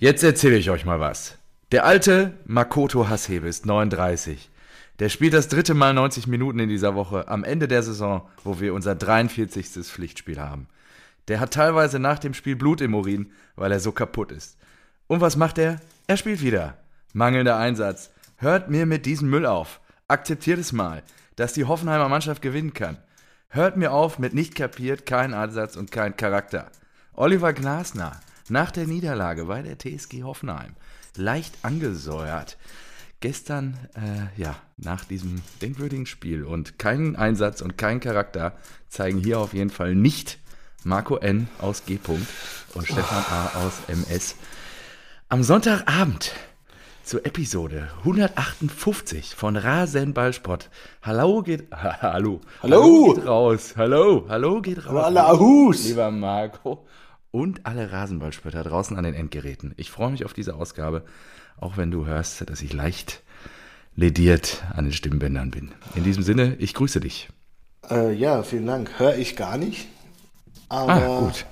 Jetzt erzähle ich euch mal was. Der alte Makoto Hasebe ist 39. Der spielt das dritte Mal 90 Minuten in dieser Woche am Ende der Saison, wo wir unser 43. Pflichtspiel haben. Der hat teilweise nach dem Spiel Blut im Urin, weil er so kaputt ist. Und was macht er? Er spielt wieder. Mangelnder Einsatz. Hört mir mit diesem Müll auf. Akzeptiert es mal, dass die Hoffenheimer Mannschaft gewinnen kann. Hört mir auf mit nicht kapiert, kein Ansatz und kein Charakter. Oliver Glasner, nach der Niederlage bei der TSG Hoffenheim, leicht angesäuert. Gestern, äh, ja, nach diesem denkwürdigen Spiel und keinen Einsatz und keinen Charakter zeigen hier auf jeden Fall nicht Marco N. aus G. und Stefan A. aus MS. Am Sonntagabend zur Episode 158 von Rasenballsport. Hallo geht, hallo, hallo, geht raus, hallo, hallo geht raus. Ahus. Lieber Marco und alle Rasenballspötter draußen an den Endgeräten. Ich freue mich auf diese Ausgabe, auch wenn du hörst, dass ich leicht lediert an den Stimmbändern bin. In diesem Sinne, ich grüße dich. Äh, ja, vielen Dank. Hör ich gar nicht. Aber ah, gut.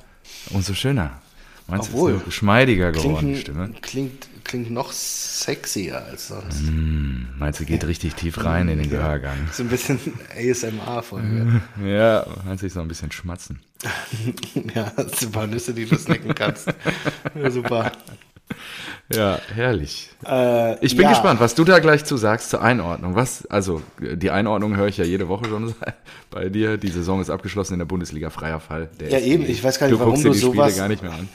Umso schöner. Meinst Obwohl, du, ist geschmeidiger geworden, die Stimme? Klingt, klingt noch sexier als sonst. Mm, meinst du, geht richtig tief rein in den ja. Gehörgang? So ein bisschen ASMR-Folge. Ja, meinst du, ich so ein bisschen schmatzen? ja, paar Nüsse, die du snacken kannst. Ja, super. Ja, herrlich. Äh, ich bin ja. gespannt, was du da gleich zu sagst zur Einordnung. Was, also die Einordnung höre ich ja jede Woche schon bei dir. Die Saison ist abgeschlossen in der Bundesliga, freier Fall. Der ja, eben, ich weiß gar nicht, du warum du die sowas... Spiele gar nicht mehr an.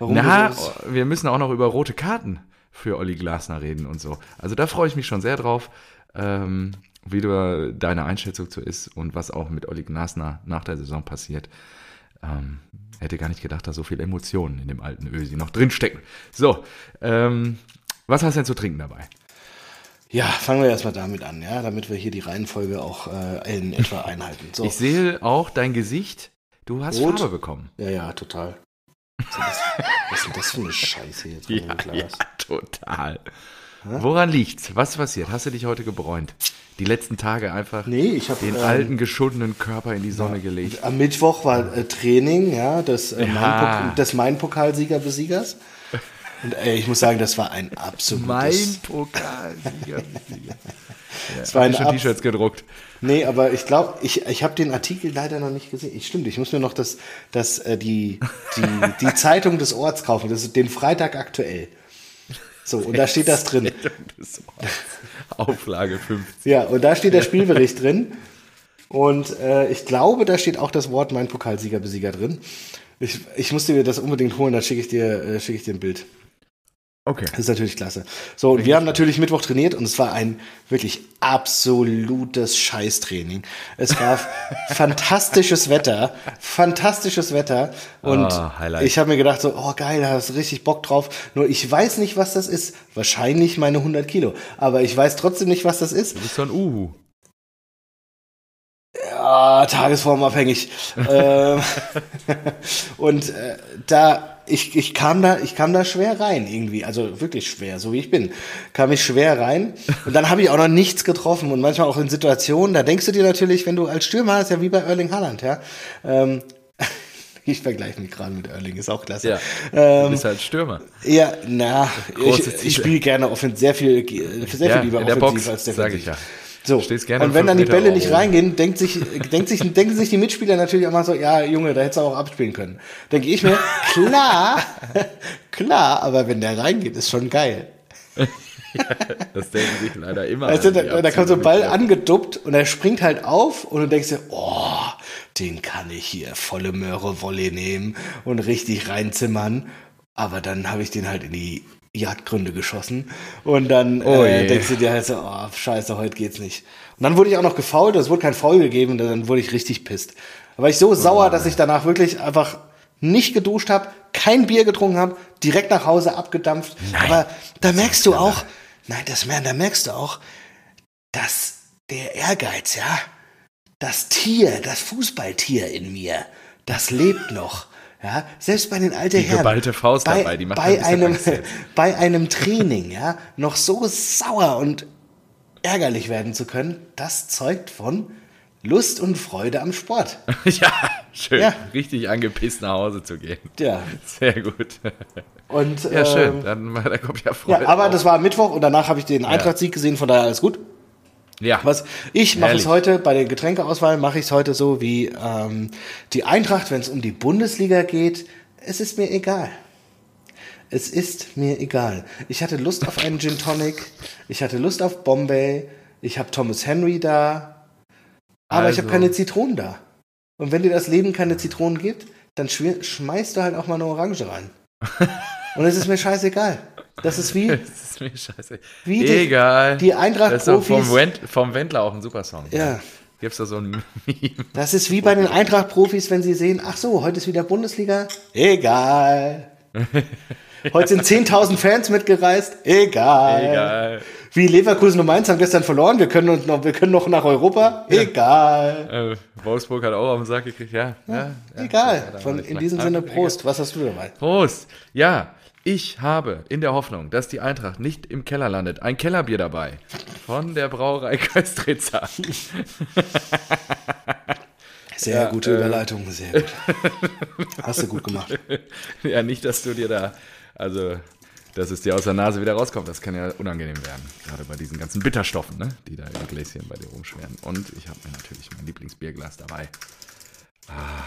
Na, wir müssen auch noch über rote Karten für Olli Glasner reden und so. Also da freue ich mich schon sehr drauf, ähm, wie du, deine Einschätzung zu ist und was auch mit Olli Glasner nach der Saison passiert. Ähm, hätte gar nicht gedacht, dass so viele Emotionen in dem alten Ösi noch drinstecken. So, ähm, was hast du denn zu trinken dabei? Ja, fangen wir erstmal damit an, ja, damit wir hier die Reihenfolge auch äh, in etwa einhalten. So. Ich sehe auch dein Gesicht, du hast Rot. Farbe bekommen. Ja, ja, total. Was, ist denn das für eine Scheiße jetzt? Ja, ja, total. Hä? Woran liegt's? Was passiert? Hast du dich heute gebräunt? Die letzten Tage einfach nee, ich hab, den ähm, alten, geschundenen Körper in die Sonne ja, gelegt. Am Mittwoch war äh, Training, ja, des, äh, ja. des Main-Pokalsieger-Besiegers. Und ey, ich muss sagen, das war ein absolutes... Mein Pokalsieger-Besieger. Es ja, war ein schon T-Shirts gedruckt. Nee, aber ich glaube, ich, ich habe den Artikel leider noch nicht gesehen. Ich, stimmt, ich muss mir noch das, das, äh, die, die, die Zeitung des Orts kaufen. Das ist den Freitag aktuell. So, und da steht das drin. Auflage 50. Ja, und da steht der Spielbericht drin. Und äh, ich glaube, da steht auch das Wort mein Pokalsieger, Besieger drin. Ich, ich musste mir das unbedingt holen, da schicke ich dir, äh, schicke ich dir ein Bild. Okay. Das ist natürlich klasse. So, und wir haben natürlich Mittwoch trainiert und es war ein wirklich absolutes Scheißtraining. Es war fantastisches Wetter, fantastisches Wetter und oh, ich habe mir gedacht so, oh geil, da hast du richtig Bock drauf. Nur ich weiß nicht, was das ist. Wahrscheinlich meine 100 Kilo, aber ich weiß trotzdem nicht, was das ist. Du bist so ein Uhu. Ja, tagesformabhängig. ähm, und äh, da ich, ich, kam da, ich kam da schwer rein irgendwie, also wirklich schwer, so wie ich bin, kam ich schwer rein und dann habe ich auch noch nichts getroffen und manchmal auch in Situationen, da denkst du dir natürlich, wenn du als Stürmer hast, ja wie bei Erling Haaland, ja, ähm, ich vergleiche mich gerade mit Erling, ist auch klasse. Ja, ähm, du bist halt Stürmer. Ja, na, ich, ich spiele gerne offensiv, sehr viel, sehr ja, viel lieber offensiv Box, als defensiv. Sag ich ja. So. und wenn dann die Bälle nicht reingehen, denkt sich, denkt sich, denken sich die Mitspieler natürlich auch mal so, ja, Junge, da hättest du auch abspielen können. Denke ich mir, klar, klar, aber wenn der reingeht, ist schon geil. das denken sich leider immer. Also, da, da kommt so ein Ball angeduppt und er springt halt auf und du denkst dir, oh, den kann ich hier volle Möhre Wolle nehmen und richtig reinzimmern. Aber dann habe ich den halt in die Jagdgründe geschossen. Und dann oh äh, denkst du dir halt so, oh, scheiße, heute geht's nicht. Und dann wurde ich auch noch gefault, es wurde kein Foul gegeben, und dann wurde ich richtig pisst. Da war ich so sauer, dass ich danach wirklich einfach nicht geduscht habe, kein Bier getrunken habe, direkt nach Hause abgedampft. Nein, Aber da merkst du auch, nein, das da merkst du auch, dass der Ehrgeiz, ja, das Tier, das Fußballtier in mir, das lebt noch. Ja, selbst bei den alten die Herren. Geballte Faust bei, dabei, die macht bei ein einem, bei einem Training, ja, noch so sauer und ärgerlich werden zu können, das zeugt von Lust und Freude am Sport. ja, Schön, Ja. richtig angepisst nach Hause zu gehen. Ja. Sehr gut. Und, Ja, schön. ähm, Dann, da kommt ja Freude. Ja, aber auf. das war am Mittwoch und danach habe ich den Eintracht-Sieg gesehen, von daher alles gut. Ja, Was ich mache es heute bei der Getränkeauswahl mache ich es heute so wie ähm, die Eintracht, wenn es um die Bundesliga geht. Es ist mir egal. Es ist mir egal. Ich hatte Lust auf einen Gin Tonic. Ich hatte Lust auf Bombay. Ich habe Thomas Henry da. Aber ich habe Also. keine Zitronen da. Und wenn dir das Leben keine Zitronen gibt, dann schmeißt du halt auch mal eine Orange rein. Und es ist mir scheißegal. Das ist wie, das ist mir scheiße. Wie die- Egal. die Das ist doch vom, Eintracht-Profis. Wend, vom Wendler auch ein super Song. Ja. Gibt's da so ein Meme? Das ist wie bei den Eintracht-Profis, wenn sie sehen, ach so, heute ist wieder Bundesliga. Egal. Heute sind 10.000 Fans mitgereist. Egal. Egal. Wie Leverkusen und Mainz haben gestern verloren. Wir können, uns noch, wir können noch nach Europa. Egal. Äh, Wolfsburg hat auch auf den Sack gekriegt. Ja, ja. ja, Egal. ja, Von, in diesem Sinne. Prost. Was hast du dabei? Prost. Ja, ich habe in der Hoffnung, dass die Eintracht nicht im Keller landet, ein Kellerbier dabei. Von der Brauerei Köstritzer. Sehr Ja, gute äh, Überleitung. Sehr gut. Hast du gut gemacht. ja, nicht, dass du dir da, also, dass es dir aus der Nase wieder rauskommt. Das kann ja unangenehm werden. Gerade bei diesen ganzen Bitterstoffen, ne, die da im Gläschen bei dir rumschweren. Und ich habe mir natürlich mein Lieblingsbierglas dabei. Ah,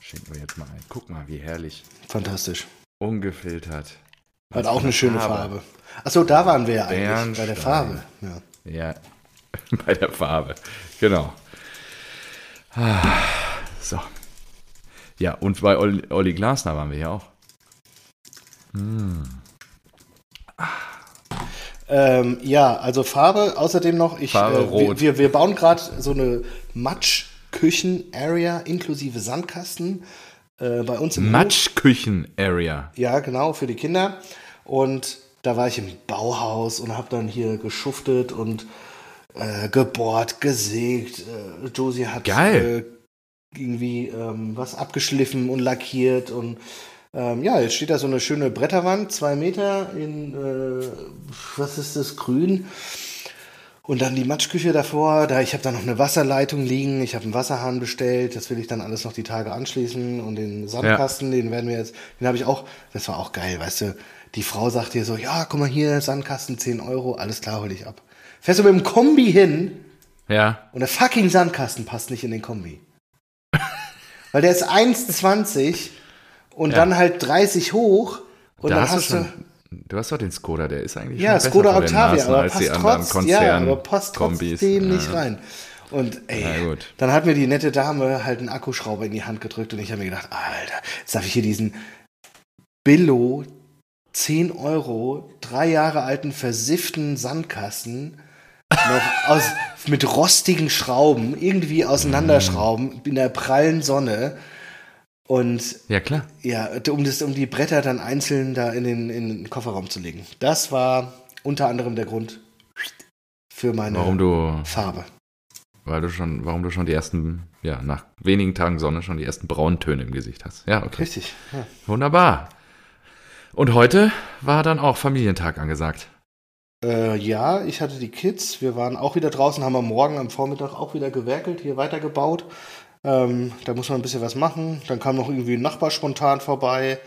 schenken wir jetzt mal ein. Guck mal, wie herrlich. Fantastisch. Ungefiltert. Hat auch eine schöne Farbe. Farbe. Achso, da waren wir ja eigentlich. Bei der Bernstein. Farbe. Ja. Ja, bei der Farbe. Genau. Ah, So. Ja, und bei Olli, Olli Glasner waren wir ja auch. Ähm, ja, also Farbe, außerdem noch, ich, Farbe äh, rot. Wir, wir, wir bauen gerade so eine Matschküchen-Area inklusive Sandkasten äh, bei uns im. Matschküchen-Area. Ja, genau, für die Kinder. Und da war ich im Bauhaus und habe dann hier geschuftet und äh, gebohrt, gesägt. Äh, Josie hat. Äh, irgendwie ähm, was abgeschliffen und lackiert und ähm, ja, jetzt steht da so eine schöne Bretterwand, zwei Meter in, äh, was ist das, grün. Und dann die Matschküche davor, da ich habe da noch eine Wasserleitung liegen, ich habe einen Wasserhahn bestellt, das will ich dann alles noch die Tage anschließen und den Sandkasten, den werden wir jetzt, den habe ich auch, das war auch geil, weißt du, die Frau sagt dir so, ja, guck mal hier, Sandkasten 10 Euro, alles klar, hol ich ab. Fährst du mit dem Kombi hin Ja. und der fucking Sandkasten passt nicht in den Kombi. Weil der ist 1,20 und Ja. dann halt 30 hoch und da dann hast, du... schon. Du hast doch den Skoda, der ist eigentlich Ja, schon besser Skoda den Octavia, Maßen aber als die passt, anderen trotz, ja, aber passt trotzdem nicht Ja. rein. Und ey, dann hat mir die nette Dame halt einen Akkuschrauber in die Hand gedrückt und ich habe mir gedacht, Alter, jetzt darf ich hier diesen Billo 10 Euro, drei Jahre alten versifften Sandkasten noch aus, mit rostigen Schrauben irgendwie auseinanderschrauben in der prallen Sonne. Und Ja, klar. ja, um, das, um die Bretter dann einzeln da in den, in den Kofferraum zu legen. Das war unter anderem der Grund für meine Warum du, Farbe. weil du schon, warum du schon die ersten, ja, nach wenigen Tagen Sonne schon die ersten Brauntöne im Gesicht hast. Ja, okay. Richtig. Ja. Wunderbar. Und heute war dann auch Familientag angesagt. Äh, ja, ich hatte die Kids. Wir waren auch wieder draußen, haben am Morgen, am Vormittag auch wieder gewerkelt, hier weitergebaut. Ähm, da muss man ein bisschen was machen. Dann kam noch irgendwie ein Nachbar spontan vorbei.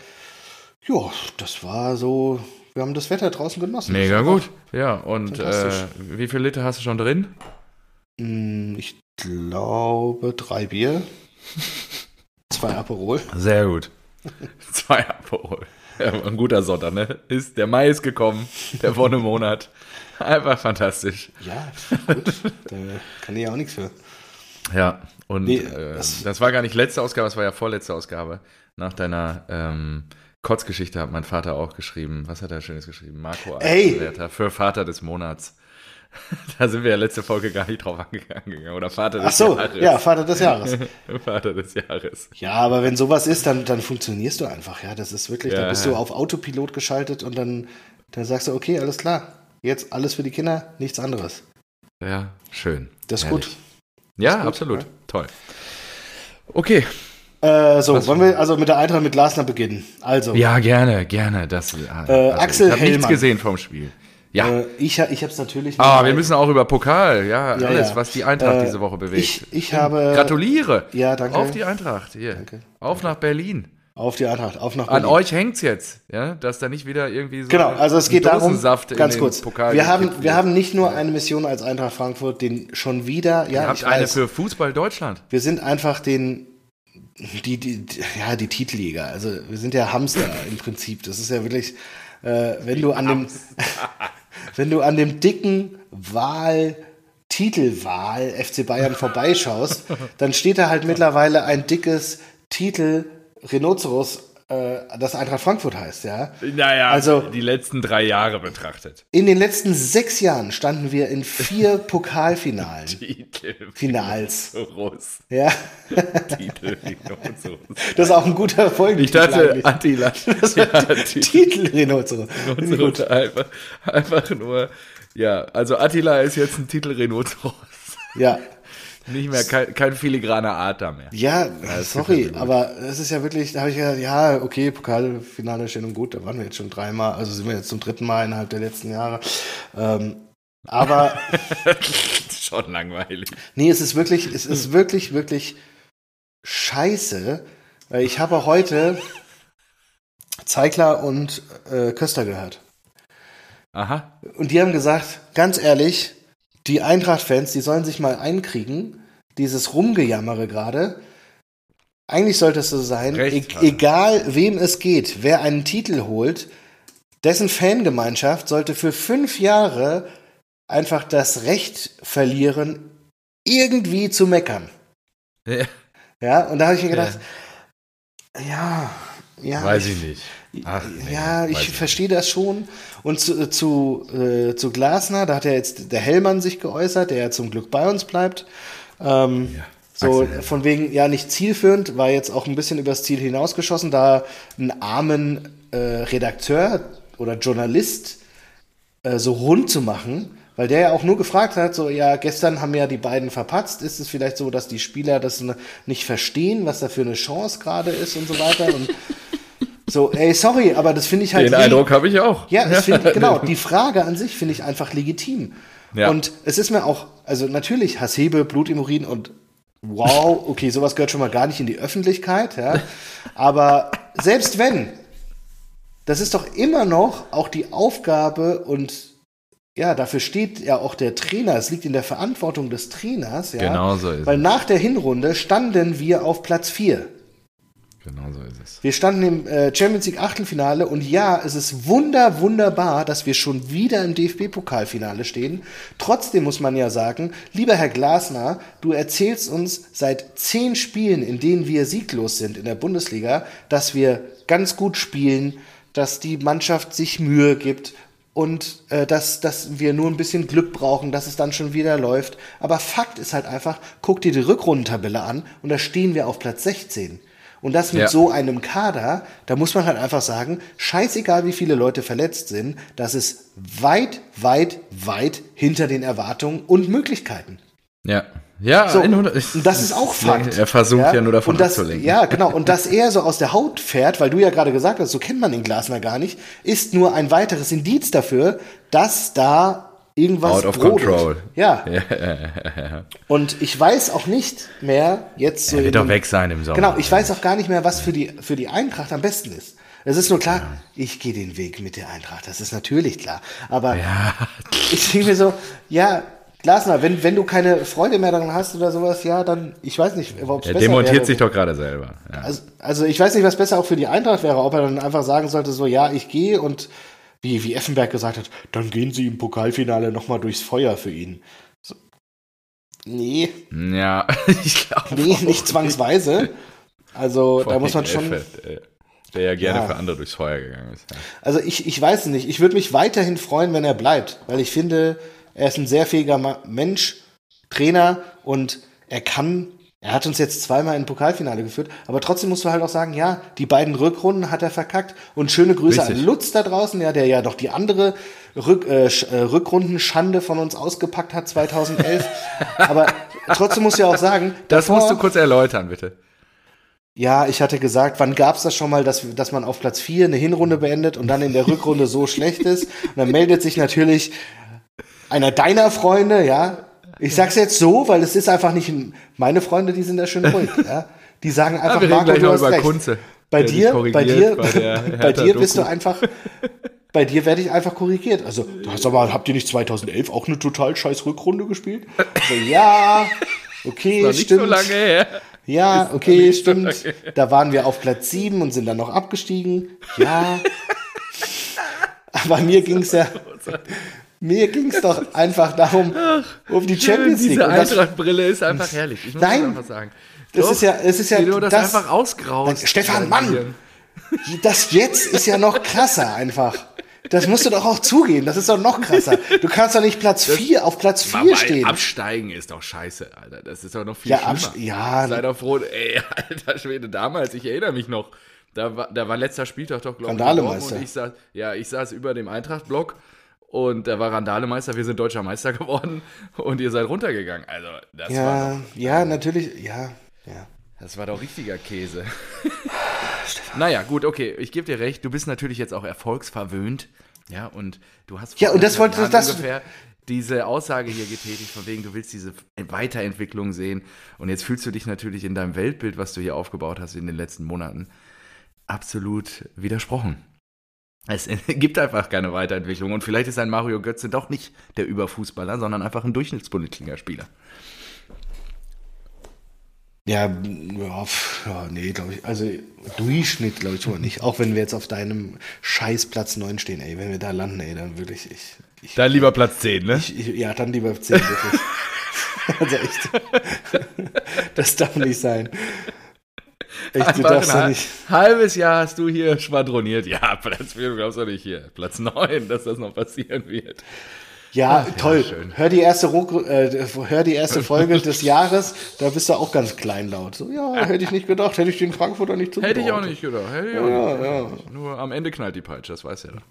Ja, das war so. Wir haben das Wetter draußen genossen. Mega gut. Ja, und äh, wie viel Liter hast du schon drin? Mm, Ich glaube drei Bier. Zwei Aperol. Sehr gut. Zwei Aperol. Ja, ein guter Sonntag, ne? Ist, der Mai ist gekommen, der Wonnemonat. Einfach fantastisch. Ja, gut. da kann ich ja auch nichts für. Ja, und Nee, äh, das- das, war gar nicht letzte Ausgabe, das war ja vorletzte Ausgabe. Nach deiner ähm, Kotzgeschichte hat mein Vater auch geschrieben. Was hat er Schönes geschrieben? Marco! Eisenwerter für Vater des Monats. da sind wir ja letzte Folge gar nicht drauf angegangen. Oder Vater des Ach so, Jahres. ja, Vater des Jahres. Vater des Jahres. Ja, aber wenn sowas ist, dann, dann funktionierst du einfach. Ja, das ist wirklich, Ja, bist du auf Autopilot geschaltet und dann, dann sagst du, okay, alles klar. Jetzt alles für die Kinder, nichts anderes. Ja, schön. Das ist Herrlich. gut. Ja, gut, absolut. ja. Toll. Okay. Äh, so, Was- wollen wir also mit der Eintracht mit Glasner beginnen? Also, Ja, gerne, gerne. Das, Äh, Axel ich habe nichts gesehen vom Spiel. Ja. Äh, ich ich habe es natürlich. Ah, wir müssen auch über Pokal, ja, Ja, alles, ja. was die Eintracht Äh, diese Woche bewegt. ich- ich habe- Gratuliere. Ja, danke. Auf die Eintracht. Hier. Auf nach Berlin. Auf die Eintracht, auf nach An Berlin. euch hängt's jetzt, ja, dass da nicht wieder irgendwie so Genau, also es ein geht darum, ganz kurz, Pokal wir haben, wir haben nicht nur eine Mission als Eintracht Frankfurt, den schon wieder, ja, Ihr habt eine weiß, für Fußball Deutschland. wir sind einfach den, die, die, ja, die Titeljäger, also wir sind ja Hamster im Prinzip, das ist ja wirklich, äh, wenn du an dem, wenn du an dem dicken Wahl, Titelwahl FC Bayern vorbeischaust, dann steht da halt mittlerweile ein dickes Titel Rhinoceros, äh, das Eintracht Frankfurt heißt, ja. Naja, Also- die letzten drei Jahre betrachtet. In den letzten sechs Jahren standen wir in vier Pokalfinalen. Titel Finals. Rhinoceros. Ja, Titel Rhinoceros. das ist auch ein guter Folge. Ich dachte, Attila. ja, Titel Titel Rhinoceros. Rhinoceros. Einfach, einfach nur, ja, also Attila ist jetzt ein Titel Rhinoceros. Ja, Nicht mehr, kein, kein filigraner da mehr. ja, sorry, aber es ist ja wirklich, da habe ich gedacht, ja, okay, Pokalfinale schön und gut, da waren wir jetzt schon dreimal, also sind wir jetzt zum dritten Mal innerhalb der letzten Jahre. Ähm, aber Schon langweilig. Nee, es ist wirklich, es ist wirklich, wirklich scheiße, weil ich habe heute Zeigler und äh, Köster gehört. Aha. Und die haben gesagt, ganz ehrlich, die Eintracht-Fans, die sollen sich mal einkriegen, dieses Rumgejammere gerade. Eigentlich sollte es so sein, e egal wem es geht, wer einen Titel holt, dessen Fangemeinschaft sollte für fünf Jahre einfach das Recht verlieren, irgendwie zu meckern. Ja, Ja, und da habe ich mir gedacht, ja, ja, weiß ich nicht. Ach, nee, ja, ich verstehe das schon. Und zu, zu, äh, zu Glasner, da hat ja jetzt der Hellmann sich geäußert, der ja zum Glück bei uns bleibt. Ähm, so Axel Hellmann. von wegen, ja, nicht zielführend, war jetzt auch ein bisschen übers Ziel hinausgeschossen, da einen armen äh, Redakteur oder Journalist äh, so rund zu machen, weil der ja auch nur gefragt hat, so, ja, gestern haben ja die beiden verpatzt, ist es vielleicht so, dass die Spieler das nicht verstehen, was da für eine Chance gerade ist und so weiter und so, ey, sorry, aber das finde ich halt Den Eindruck habe ich auch. ja, das finde ich, genau. Die Frage an sich finde ich einfach legitim. Ja. Und es ist mir auch, also natürlich Hasebe, Blut im Urin und wow, okay, sowas gehört schon mal gar nicht in die Öffentlichkeit, ja. Aber selbst wenn, das ist doch immer noch auch die Aufgabe und ja, dafür steht ja auch der Trainer. Es liegt in der Verantwortung des Trainers, ja. Genau so ist Weil nach der Hinrunde standen wir auf Platz 4. Genau so ist es. Wir standen im äh, Champions League Achtelfinale und ja, es ist wunder, wunderbar, dass wir schon wieder im DFB-Pokalfinale stehen. Trotzdem muss man ja sagen, lieber Herr Glasner, du erzählst uns seit zehn Spielen, in denen wir sieglos sind in der Bundesliga, dass wir ganz gut spielen, dass die Mannschaft sich Mühe gibt und äh, dass, dass wir nur ein bisschen Glück brauchen, dass es dann schon wieder läuft. Aber Fakt ist halt einfach, guck dir die Rückrundentabelle an und da stehen wir auf Platz 16. Und das mit Ja. so einem Kader, da muss man halt einfach sagen, scheißegal wie viele Leute verletzt sind, das ist weit, weit, weit hinter den Erwartungen und Möglichkeiten. Ja. Ja, So, 100 und das ist auch Fakt. Er versucht ja, nur davon und das, abzulenken. Ja, genau. Und dass er so aus der Haut fährt, weil du ja gerade gesagt hast, so kennt man den Glasner gar nicht, ist nur ein weiteres Indiz dafür, dass da irgendwas Out of brodelt. control. Ja. Und ich weiß auch nicht mehr jetzt so. Er wird doch weg sein im Sommer. Genau, ich weiß auch gar nicht mehr, was für die, für die Eintracht am besten ist. Es ist nur klar, ich gehe den Weg mit der Eintracht, das ist natürlich klar. Aber ich denke mir so, ja, Glasner, wenn, wenn du keine Freude mehr daran hast oder sowas, ja, dann, ich weiß nicht, ob es Er besser demontiert wäre. sich doch gerade selber. Ja. Also, also ich weiß nicht, was besser auch für die Eintracht wäre, ob er dann einfach sagen sollte, so, ja, ich gehe und wie, wie Effenberg gesagt hat, dann gehen sie im Pokalfinale nochmal durchs Feuer für ihn. So. Nee, ja, ich glaube. nee, nicht zwangsweise. Also da muss man schon. Der ja gerne Ja. für andere durchs Feuer gegangen ist. Ja. Also ich, ich weiß es nicht. Ich würde mich weiterhin freuen, wenn er bleibt, weil ich finde, er ist ein sehr fähiger Mensch, Trainer und er kann, er hat uns jetzt zweimal in Pokalfinale geführt, aber trotzdem musst du halt auch sagen, ja, die beiden Rückrunden hat er verkackt und schöne Grüße Richtig. an Lutz da draußen, ja, der ja noch die andere Rück, äh, äh, Rückrundenschande von uns ausgepackt hat 2011. aber trotzdem musst du ja auch sagen, Das davor- musst du kurz erläutern, bitte. Ja, ich hatte gesagt, wann gab's das schon mal, dass, dass man auf Platz 4 eine Hinrunde beendet und dann in der Rückrunde so schlecht ist? Und dann meldet sich natürlich einer deiner Freunde, ja. Ich sag's jetzt so, weil es ist einfach nicht meine Freunde, die sind da schön ruhig, ja. Die sagen einfach, wir Marco, du hast recht. Kunze. Bei dir, bei dir, bei der bei dir bist du einfach, bei dir werde ich einfach korrigiert. Also, du hast aber, habt ihr nicht 2011 auch eine total scheiß Rückrunde gespielt? Also, ja, okay, Noch nicht stimmt. so lange her. Ja, okay, so stimmt. lange. Da waren wir auf Platz 7 und sind dann noch abgestiegen. Ja. Aber mir ging's ja, mir ging's doch einfach darum, um die Champions League. Diese Und Eintracht-Brille ist einfach herrlich. Ich muss Nein. das einfach sagen. Das Doch, ist ja- es ist ja wie du das, das- einfach ausgraust. Stefan, Mann! das jetzt ist ja noch krasser einfach. Das musst du doch auch zugeben. Das ist doch noch krasser. Du kannst doch nicht Platz 4 auf Platz 4 Aber stehen. Absteigen ist doch scheiße, Alter. Das ist doch noch viel Ja, schlimmer. ja. Sei doch froh, ey, alter Schwede, damals, ich erinnere mich noch, da war, da war letzter Spieltag doch, glaube ich. Dortmund. ich saß, ja, ich saß über dem Eintracht-Block und da war Randalemeister, wir sind deutscher Meister geworden und ihr seid runtergegangen. Also, das war ja, doch, ja, natürlich, ja, ja. das war doch richtiger Käse. naja, gut, okay, ich gebe dir recht, du bist natürlich jetzt auch erfolgsverwöhnt, ja, und du hast Ja, und das wollte- Jahren das- ungefähr diese Aussage hier getätigt, von wegen, du willst diese Weiterentwicklung sehen. Und jetzt fühlst du dich natürlich in deinem Weltbild, was du hier aufgebaut hast in den letzten Monaten, absolut widersprochen. Es gibt einfach keine Weiterentwicklung. Und vielleicht ist ein Mario Götze doch nicht der Überfußballer, sondern einfach ein Durchschnittsbundesligaspieler. Ja, ja, pf, ja nee, glaube ich. Also Durchschnitt, glaube ich, schon mal nicht. Auch wenn wir jetzt auf deinem scheiß Platz 9 stehen, ey. Wenn wir da landen, ey, dann würde ich, ich, ich, Dann lieber Platz 10, ne? ich, ich ja, dann lieber 10, wirklich. also echt. Das darf nicht sein. Echt, du darfst ein ha- nicht. halbes Jahr hast du hier schwadroniert. Ja, Platz 4, du glaubst doch nicht hier. Platz 9, dass das noch passieren wird. Ja, toll. schön. hör, die erste, äh, hör die erste Folge des Jahres, da bist du auch ganz kleinlaut. So, ja, hätte ich nicht gedacht, hätte ich den Frankfurter nicht zugetraut. Hätte ich auch nicht gedacht. Hätte ich auch Ja, nicht. gedacht. Nur am Ende knallt die Peitsche, das weiß ja doch.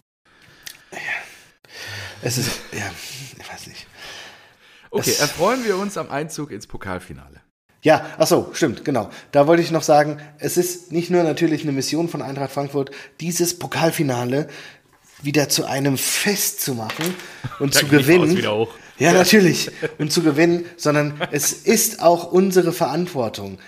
Es ist, ja, ich weiß nicht. Okay, erfreuen wir uns am Einzug ins Pokalfinale. Ja, ach so, stimmt, genau. Da wollte ich noch sagen, es ist nicht nur natürlich eine Mission von Eintracht Frankfurt, dieses Pokalfinale wieder zu einem Fest zu machen und zu geht die gewinnen. Ja, natürlich. Und zu gewinnen, sondern es ist auch unsere Verantwortung,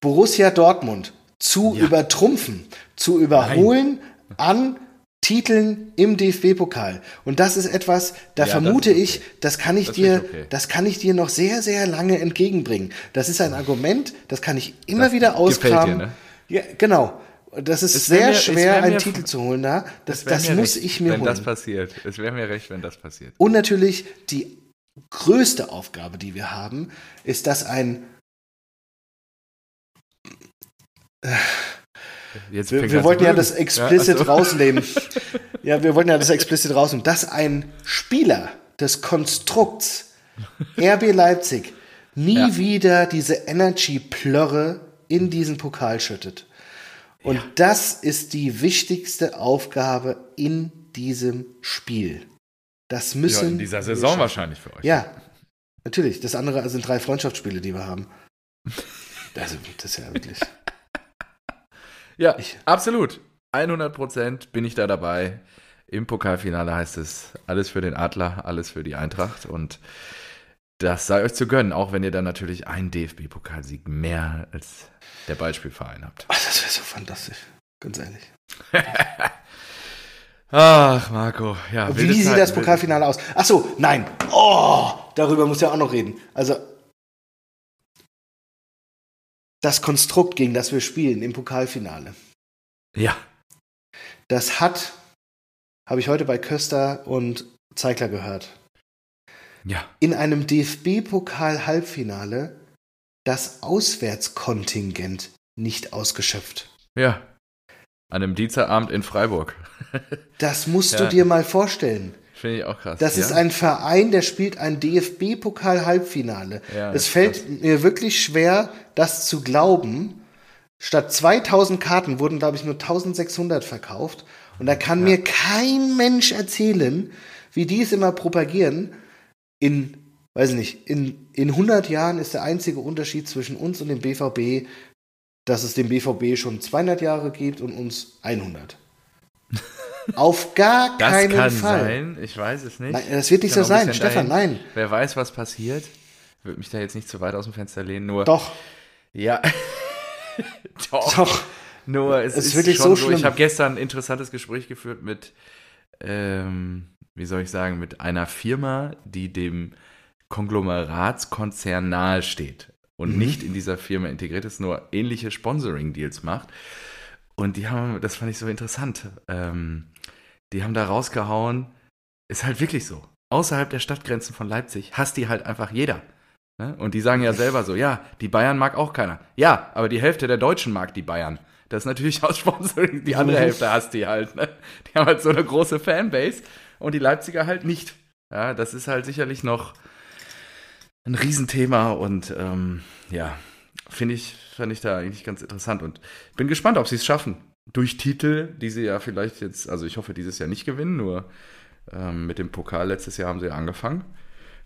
Borussia Dortmund zu übertrumpfen, zu überholen an Titeln im DFB-Pokal. Und das ist etwas, da Ja, vermute das ist ich, das kann ich Das dir, okay. das kann ich dir noch sehr, sehr lange entgegenbringen. Das ist ein Argument, das kann ich immer wieder gefällt dir, ausgraben. ne? Ja, genau. Das ist Es sehr mir- schwer, einen mir- Titel zu holen da. Das, das muss recht, ich mir wenn holen. das passiert. Es wäre mir recht, wenn das passiert. Und natürlich die größte Aufgabe, die wir haben, ist, dass ein. Jetzt Wir, wir wollten ja das explicit Ja, so. rausnehmen. Ja, wir wollten ja das explicit rausnehmen, dass ein Spieler des Konstrukts RB Leipzig nie Ja. wieder diese Energy-Plörre in diesen Pokal schüttet. Und das ist die wichtigste Aufgabe in diesem Spiel. Das Ja, müssen in dieser Saison wahrscheinlich für euch. Ja, natürlich. Das andere sind drei Freundschaftsspiele, die wir haben. Also, das ist ja wirklich. Ja, Ich- absolut. 100 Prozent bin ich da dabei. Im Pokalfinale heißt es alles für den Adler, alles für die Eintracht und das sei euch zu gönnen, auch wenn ihr dann natürlich einen DFB-Pokalsieg mehr als der Ballspielverein habt. Ach, das wäre so fantastisch. Ganz ehrlich. Ach, Marco, ja. Wie sieht Zeiten, das Pokalfinale aus? Ach so, nein. Oh, darüber muss ja auch noch reden. Also, das Konstrukt, gegen das wir spielen im Pokalfinale, Ja, das hat, habe ich heute bei Köster und Zeigler gehört, ja. in einem DFB-Pokal-Halbfinale das Auswärtskontingent nicht ausgeschöpft. Ja. An einem Dienstagabend in Freiburg. Das musst Ja. du dir mal vorstellen. Finde ich auch krass. Das ja? ist ein Verein, der spielt ein DFB-Pokal-Halbfinale. Ja, es fällt mir wirklich schwer, das zu glauben. Statt 2000 Karten wurden, glaube ich, nur 1600 verkauft. Und da kann mir kein Mensch erzählen, wie die es immer propagieren. In, weiß ich nicht, in, in 100 Jahren ist der einzige Unterschied zwischen uns und dem BVB dass es den BVB schon 200 Jahre gibt und uns 100. Auf gar Das keinen kann Fall. sein, ich weiß es nicht. Nein, das wird nicht Kann so sein, Stefan, dahin. nein. Wer weiß, was passiert. Würde mich da jetzt nicht zu weit aus dem Fenster lehnen, nur. Doch, Ja. Doch. doch. Nur es ist ist, wirklich schon so so. Ich schlimm. habe gestern ein interessantes Gespräch geführt mit, ähm, wie soll ich sagen, mit einer Firma, die dem Konglomeratskonzern nahesteht und Mhm. nicht in dieser Firma integriert ist, nur ähnliche Sponsoring-Deals macht. Und die haben, das fand ich so interessant. Ähm, die haben da rausgehauen, ist halt wirklich so. Außerhalb der Stadtgrenzen von Leipzig hasst die halt einfach jeder. Ne? Und die sagen ja selber so, ja, die Bayern mag auch keiner. Ja, aber die Hälfte der Deutschen mag die Bayern. Das ist natürlich aus Sponsoring, die andere Hälfte hasst die halt. Ne? Die haben halt so eine große Fanbase und die Leipziger halt nicht. Ja, das ist halt sicherlich noch ein Riesenthema und ähm, ja, finde ich, fand ich da eigentlich ganz interessant und bin gespannt, ob sie es schaffen. Durch Titel, die sie ja vielleicht jetzt, also ich hoffe dieses Jahr nicht gewinnen, nur ähm, mit dem Pokal letztes Jahr haben sie ja angefangen,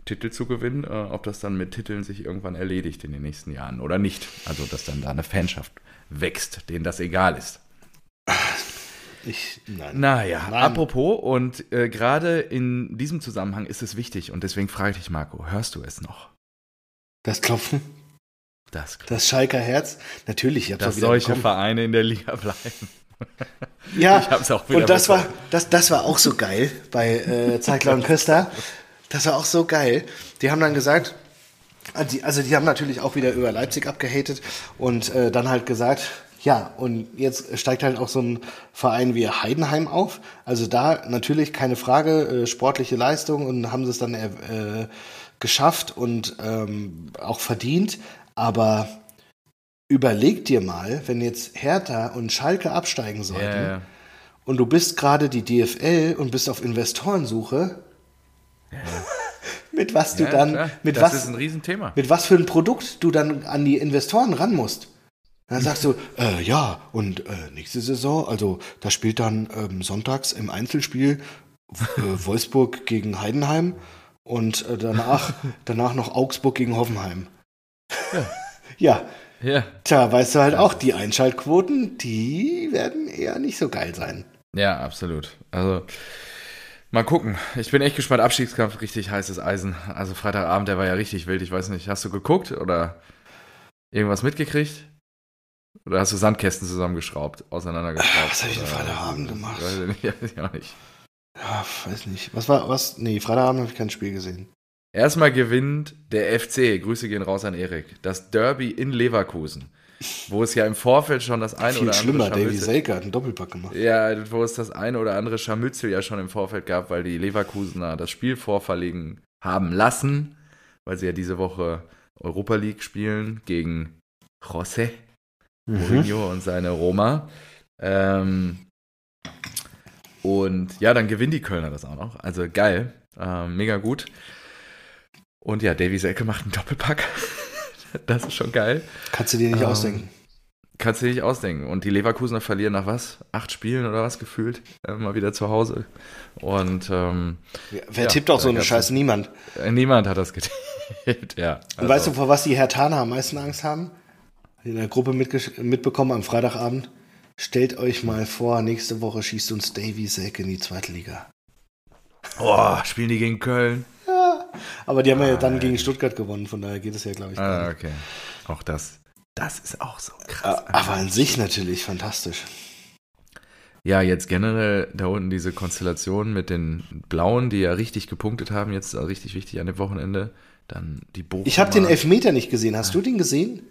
Titel zu gewinnen. Äh, ob das dann mit Titeln sich irgendwann erledigt in den nächsten Jahren oder nicht. Also, dass dann da eine Fanschaft wächst, denen das egal ist. Ich, nein. Naja, Nein. apropos, und äh, gerade in diesem Zusammenhang ist es wichtig und deswegen frage ich dich, Marco, hörst du es noch? Das Klopfen, Das, das Schalker Herz. Natürlich, ich hab's dass solche bekommen. Vereine in der Liga bleiben. Ja, Ich hab's auch wieder und das bekommen. war, das, das war auch so geil bei äh, Zeigler und Köster. Das war auch so geil. Die haben dann gesagt, also die, also die haben natürlich auch wieder über Leipzig abgehatet und äh, dann halt gesagt, ja, und jetzt steigt halt auch so ein Verein wie Heidenheim auf. Also da natürlich keine Frage, äh, sportliche Leistung und haben sie es dann äh, geschafft und ähm, auch verdient. Aber überleg dir mal, wenn jetzt Hertha und Schalke absteigen sollten ja. und du bist gerade die DFL und bist auf Investorensuche, mit was du Ja, dann, klar. mit das was, ist ein Riesenthema. mit was für ein Produkt du dann an die Investoren ran musst. Dann sagst du, äh, ja, und äh, nächste Saison, also da spielt dann ähm, sonntags im Einzelspiel äh, Wolfsburg gegen Heidenheim und äh, danach, danach noch Augsburg gegen Hoffenheim. Ja. ja, Ja. tja, weißt du halt auch, die Einschaltquoten, die werden eher nicht so geil sein. Ja, absolut. Also, mal gucken. Ich bin echt gespannt. Abstiegskampf, richtig heißes Eisen. Also, Freitagabend, der war ja richtig wild. Ich weiß nicht, hast du geguckt oder irgendwas mitgekriegt? Oder hast du Sandkästen zusammengeschraubt, auseinandergeschraubt? Was hab ich denn Freitagabend gemacht? Weiß ich nicht, weiß ich auch nicht. Ja, weiß nicht. Was war, was? Nee, Freitagabend habe ich kein Spiel gesehen. Erstmal gewinnt der FC, Grüße gehen raus an Erik, das Derby in Leverkusen, wo es ja im Vorfeld schon das ein Viel oder andere schlimmer, Davy Selke hat einen Doppelpack gemacht. Ja, wo es das eine oder andere Scharmützel ja schon im Vorfeld gab, weil die Leverkusener das Spiel vorverlegen haben lassen, weil sie ja diese Woche Europa League spielen gegen José Mhm. Mourinho und seine Roma. Ähm, und ja, dann gewinnen die Kölner das auch noch. Also geil, ähm, mega gut. Und ja, Davy Selke macht einen Doppelpack. das ist schon geil. Kannst du dir nicht Ähm, ausdenken. Kannst du dir nicht ausdenken. Und die Leverkusener verlieren nach was? Acht Spielen oder was gefühlt? Äh, mal wieder zu Hause. Und ähm, Wer ja, tippt auch so eine Scheiße? Niemand. äh, niemand hat das getippt. ja. Und weißt du, vor was die Hertaner am meisten Angst haben? In der Gruppe mitbekommen am Freitagabend. Stellt euch mal vor, nächste Woche schießt uns Davy Selke in die zweite Liga. Oh, spielen die gegen Köln? Aber die haben ja dann gegen Stuttgart gewonnen, von daher geht es ja, glaube ich, gar Ah, okay. Auch das. Das ist auch so krass. Ah, Aber an sich natürlich fantastisch. Ja, jetzt generell da unten diese Konstellation mit den Blauen, die ja richtig gepunktet haben, jetzt also richtig wichtig an dem Wochenende. Dann die Bochumer. Ich habe den Elfmeter nicht gesehen. Hast du den gesehen?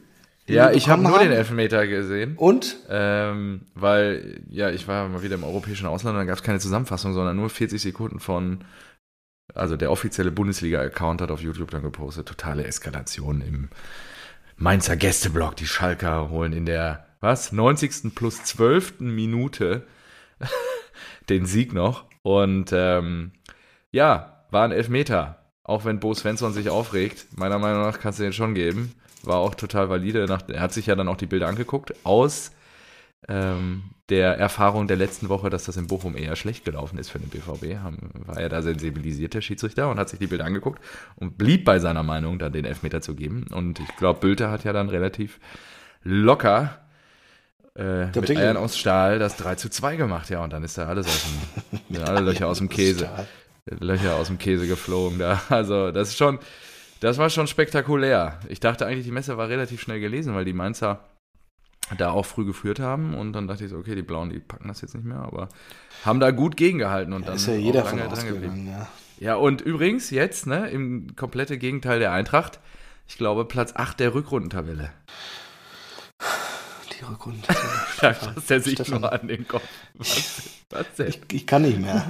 Den Ja, ich habe nur den? Elfmeter gesehen. Und? Ähm, weil, ja, ich war mal wieder im europäischen Ausland und da gab es keine Zusammenfassung, sondern nur 40 Sekunden von, also der offizielle Bundesliga-Account hat auf YouTube dann gepostet, totale Eskalation im Mainzer Gästeblock. Die Schalker holen in der, was, 90. plus 12. Minute den Sieg noch. Und ähm, ja, war ein Elfmeter. Auch wenn Bo Svensson sich aufregt, meiner Meinung nach kannst du den schon geben. War auch total valide. Er hat sich ja dann auch die Bilder angeguckt. Aus ähm, der Erfahrung der letzten Woche, dass das in Bochum eher schlecht gelaufen ist für den BVB, haben, war er da sensibilisiert, der Schiedsrichter, und hat sich die Bilder angeguckt und blieb bei seiner Meinung, dann den Elfmeter zu geben. Und ich glaube, Bülter hat ja dann relativ locker äh, mit. Eiern aus Stahl das 3 zu 2 gemacht, ja, und dann ist da alles aus dem, alle Löcher aus dem Käse, Löcher aus dem Käse geflogen da. Also, das ist schon, das war schon spektakulär. Ich dachte eigentlich, die Messe war relativ schnell gelesen, weil die Mainzer da auch früh geführt haben und dann dachte ich so, okay, die Blauen, die packen das jetzt nicht mehr, aber haben da gut gegengehalten und Da dann ist ja jeder lange von dran geblieben. ja. Ja, und übrigens jetzt, ne, im komplette Gegenteil der Eintracht, ich glaube Platz 8 der Rückrundentabelle. Die Rückrunde. Da fasst er sich Stefan. nur an den Kopf. Was, was denn? Ich, ich kann nicht mehr.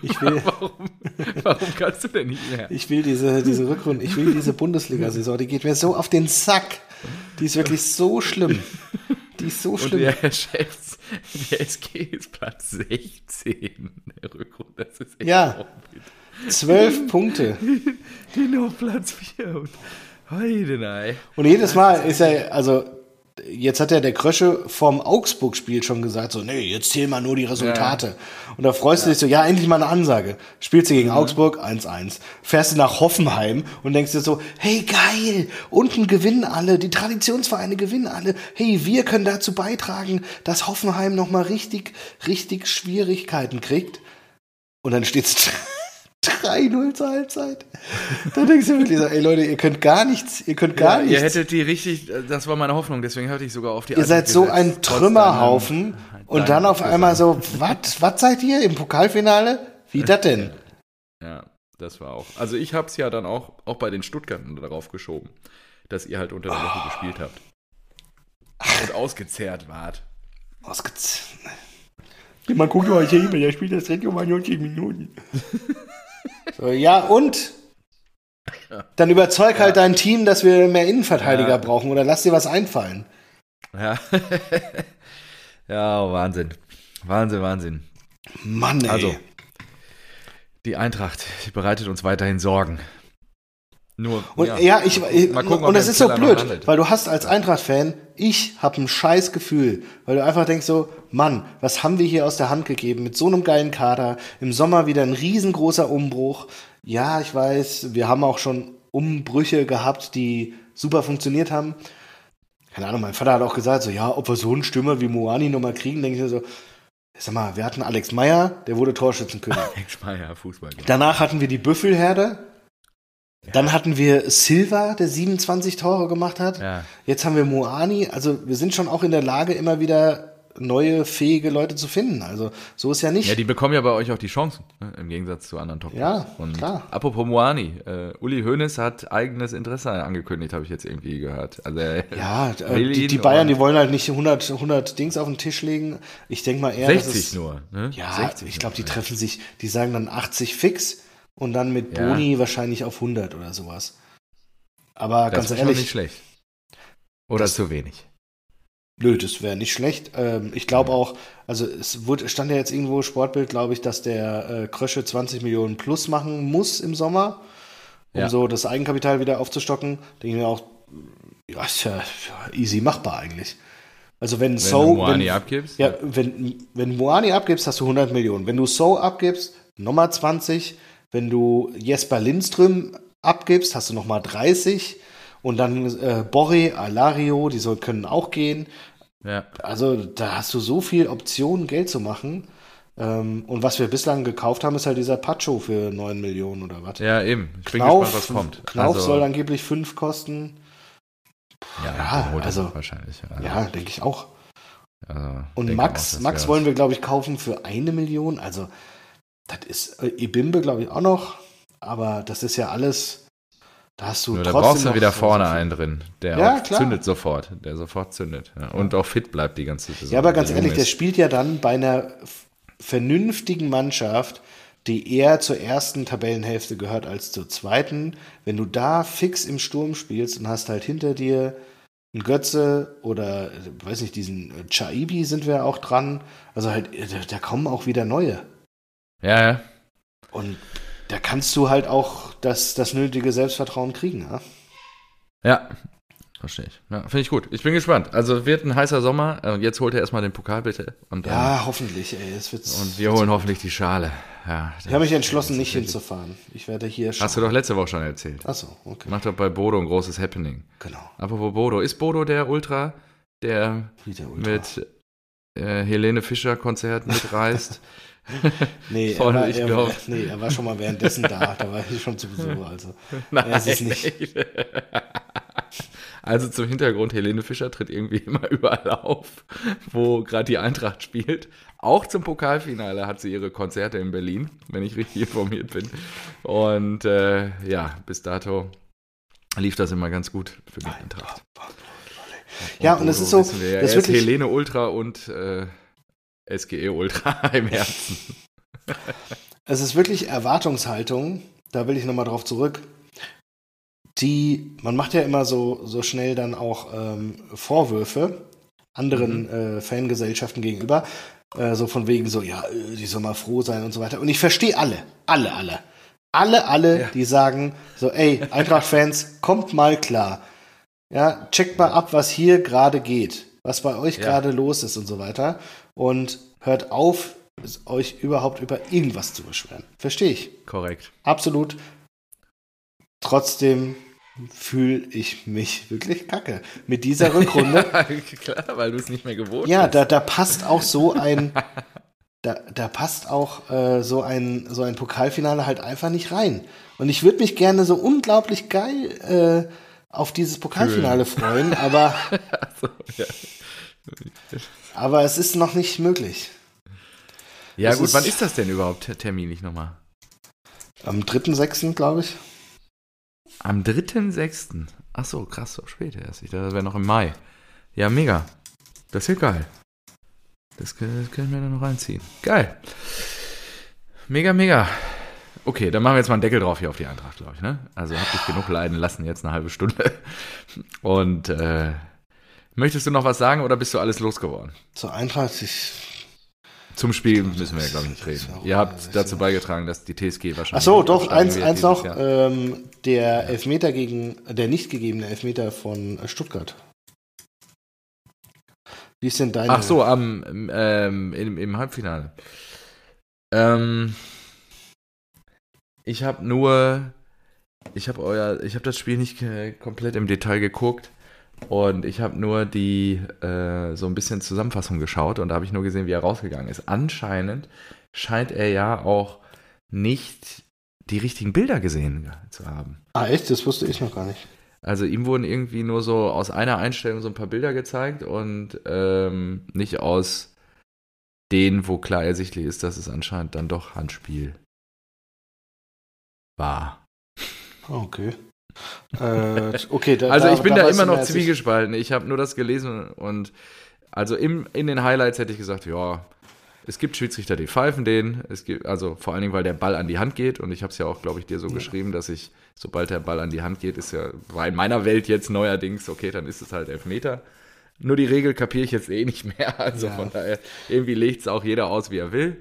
Ich will, Warum, warum kannst du denn nicht mehr? ich will diese, diese Rückrunde, ich will diese Bundesliga-Saison, die geht mir so auf den Sack. Die ist wirklich so schlimm. Die ist so Und schlimm. der Chefs, der SG ist Platz 16 der Rückrunde. Das ist echt Ja. traurig. Zwölf Punkte. Die nur Platz 4 und. Und jedes Mal ist er, also jetzt hat ja der Krösche vom Augsburg-Spiel schon gesagt, so, nee, jetzt zähl mal nur die Resultate. Und da freust du dich so, ja, endlich mal eine Ansage. Spielst du gegen Augsburg 1-1. Fährst du nach Hoffenheim und denkst dir so, hey, geil, unten gewinnen alle, die Traditionsvereine gewinnen alle. Hey, wir können dazu beitragen, dass Hoffenheim nochmal richtig, richtig Schwierigkeiten kriegt. Und dann steht's 3-0 zur Halbzeit. Da denkst du wirklich so, ey Leute, ihr könnt gar nichts, ihr könnt gar ja, nichts. Ihr hättet die richtig, das war meine Hoffnung, deswegen hatte ich sogar auf die Ihr seid so gesetzt, ein Trümmerhaufen und dann auf einmal so, was, was seid ihr im Pokalfinale? Wie das denn? Ja, das war auch. Also ich habe es ja dann auch, auch bei den Stuttgarten darauf geschoben, dass ihr halt unter der Woche gespielt habt. Und ausgezehrt wart. Ausgez Man guckt mal hier, der spielt das direkt um 90 Minuten. So, ja, und? Dann überzeug halt dein Team, dass wir mehr Innenverteidiger Ja. brauchen oder lass dir was einfallen. Ja. ja, Wahnsinn. Wahnsinn, Wahnsinn. Mann, ey. Also, die Eintracht, bereitet uns weiterhin Sorgen. Nur, Und ja, ich, ich Mal gucken, und das ist so blöd, weil du hast als Eintracht-Fan, ich habe ein scheiß Gefühl, weil du einfach denkst so, Mann, was haben wir hier aus der Hand gegeben mit so einem geilen Kader, im Sommer wieder ein riesengroßer Umbruch. Ja, ich weiß, wir haben auch schon Umbrüche gehabt, die super funktioniert haben. Keine Ahnung, mein Vater hat auch gesagt, so, ja, ob wir so einen Stürmer wie Moani nochmal kriegen, denke ich mir so, sag mal, wir hatten Alex Meyer, der wurde Torschützenkönig. Alex Meyer, Fußball. Danach hatten wir die Büffelherde. Dann hatten wir Silva, der 27 Tore gemacht hat. Ja. Jetzt haben wir Moani. Also wir sind schon auch in der Lage, immer wieder neue, fähige Leute zu finden. Also so ist ja nicht. Ja, die bekommen ja bei euch auch die Chancen, ne? im Gegensatz zu anderen top Ja, Und klar. apropos Moani, äh, Uli Hoeneß hat eigenes Interesse angekündigt, habe ich jetzt irgendwie gehört. Also, ja, äh, die, die Bayern, die wollen halt nicht 100, 100 Dings auf den Tisch legen. Ich denke mal eher, dass 60 es, nur. Ne? Ja, 60 ich glaube, die treffen sich, die sagen dann 80 fix und dann mit Ja. Boni wahrscheinlich auf 100 oder sowas. Aber Das ganz ist schon ehrlich, nicht schlecht. Oder Das- zu wenig. Nö, das wäre nicht schlecht. Ähm, ich glaube auch, also es wurde, stand ja jetzt irgendwo Sportbild, glaube ich, dass der äh, Krösche 20 Millionen plus machen muss im Sommer, um Ja. so das Eigenkapital wieder aufzustocken. Denke ich mir auch, ja, ist ja, ja easy machbar eigentlich. Also wenn, Wenn So, du Moani wenn, abgibst. ja, wenn, wenn Moani abgibst, hast du 100 Millionen. Wenn du So abgibst, nochmal 20. Wenn du Jesper Lindström abgibst, hast du nochmal 30. Und dann äh, Borre, Alario, die soll, können auch gehen. ja. Also da hast du so viel Optionen, Geld zu machen. Ähm, und was wir bislang gekauft haben, ist halt dieser Pacho für 9 Millionen oder was. ja, eben. Ich bin Knauf, gespannt, was kommt. Knauf Also, soll angeblich 5 kosten. ja, ja, also- wahrscheinlich. Ja, Ja, denke ich auch. Also, Und Max, auch, Max wollen wir, glaube ich, kaufen für eine Million. Also, das ist äh, Ibimbe, glaube ich, auch noch. Aber das ist ja alles. Da hast du Nur da trotzdem brauchst du wieder vorne so einen drin, der Ja, zündet sofort, der sofort zündet. Ja. Und auch fit bleibt die ganze Saison. Ja, aber ganz Der ehrlich, der spielt ja dann bei einer vernünftigen Mannschaft, die eher zur ersten Tabellenhälfte gehört als zur zweiten. Wenn du da fix im Sturm spielst und hast halt hinter dir einen Götze oder, äh, weiß nicht, diesen äh, Chaibi sind wir auch dran. Also halt, äh, da, da kommen auch wieder neue. Ja, ja. Und da kannst du halt auch das, das nötige Selbstvertrauen kriegen. Ja? Ja, verstehe ich. Ja, Finde ich gut. Ich bin gespannt. Also wird ein heißer Sommer. Äh, Jetzt holt er erstmal den Pokal bitte. Und, dann, Ja, hoffentlich, ey. Es wird, und wir holen hoffentlich die Schale. Ja, Ich habe mich entschlossen, nicht hinzufahren. Ich werde hier schauen. Hast du doch letzte Woche schon erzählt. Achso, okay. Macht doch bei Bodo ein großes Happening. Genau. Apropos Bodo. Ist Bodo der Ultra, der Wieder Ultra. mit äh, Helene Fischer Konzert mitreißt. nee, er war, ich er, nee, er war schon mal währenddessen da, da war ich schon zu Besuch, also. Nein, er ist es nicht. Also zum Hintergrund, Helene Fischer tritt irgendwie immer überall auf, wo gerade die Eintracht spielt. Auch zum Pokalfinale hat sie ihre Konzerte in Berlin, wenn ich richtig informiert bin. Und äh, ja, bis dato lief das immer ganz gut für die Eintracht. Ja, und es ist so. Wir, das ist Helene Ultra und äh, SGE Ultra im Herzen. es ist wirklich Erwartungshaltung, da will ich nochmal drauf zurück die, man macht ja immer so, so schnell dann auch ähm, Vorwürfe anderen mhm. äh, Fangesellschaften gegenüber, äh, so von wegen so, ja, äh, die soll mal froh sein und so weiter. Und ich verstehe alle, alle, alle, alle, alle, ja. die sagen so, ey, Eintracht-Fans, kommt mal klar. Ja, checkt mal ab, was hier gerade geht, was bei euch ja. gerade los ist und so weiter. Und hört auf, euch überhaupt über irgendwas zu beschweren. Verstehe ich. Korrekt. Absolut. Trotzdem fühle ich mich wirklich kacke. Mit dieser Rückrunde. ja, klar, weil du es nicht mehr gewohnt ja, bist. Ja, da, da passt auch so ein. da, da passt auch äh, so, ein, so ein Pokalfinale halt einfach nicht rein. Und ich würde mich gerne so unglaublich geil äh, auf dieses Pokalfinale cool. freuen, aber. so, ja. Aber es ist noch nicht möglich. Ja, es gut, ist, wann ist das denn überhaupt terminlich nochmal? Am 3.6., glaube ich. Am 3.6. Ach so, krass, so spät erst. Ich dachte, das wäre noch im Mai. Ja, mega. Das ist ja geil. Das, können wir dann noch reinziehen. Geil. Mega, mega. Okay, dann machen wir jetzt mal einen Deckel drauf hier auf die Eintracht, glaube ich. Ne? Also hab dich genug leiden lassen, jetzt eine halbe Stunde. Und äh, möchtest du noch was sagen oder bist du alles losgeworden? Zur Eintracht, ich zum Spiel müssen wir ja, glaube ich, nicht reden. Ihr habt dazu beigetragen, dass die TSG wahrscheinlich. Ach so, doch, eins, eins noch. Ähm, der Elfmeter gegen, der nicht gegebene Elfmeter von Stuttgart. Wie ist denn deine? Ach so, am, ähm, im, im Halbfinale. Ähm, ich habe nur, ich habe euer, ich habe das Spiel nicht komplett im Detail geguckt. Und ich habe nur die äh, so ein bisschen Zusammenfassung geschaut und da habe ich nur gesehen, wie er rausgegangen ist. Anscheinend scheint er ja auch nicht die richtigen Bilder gesehen zu haben. Ah, echt? Das wusste ich noch gar nicht. Also ihm wurden irgendwie nur so aus einer Einstellung so ein paar Bilder gezeigt und ähm, nicht aus denen, wo klar ersichtlich ist, dass es anscheinend dann doch Handspiel war. Okay. Äh, okay, da, also ich bin da, da immer noch zwiegespalten. Ich habe nur das gelesen und also im, in den Highlights hätte ich gesagt, ja, es gibt Schiedsrichter, die pfeifen den. Es gibt, also vor allen Dingen, weil der Ball an die Hand geht. Und ich habe es ja auch, glaube ich, dir so ja. geschrieben, dass ich, sobald der Ball an die Hand geht, ist ja, war in meiner Welt jetzt neuerdings, okay, dann ist es halt Elfmeter. Nur die Regel kapiere ich jetzt eh nicht mehr. Also ja. von daher, irgendwie legt es auch jeder aus, wie er will.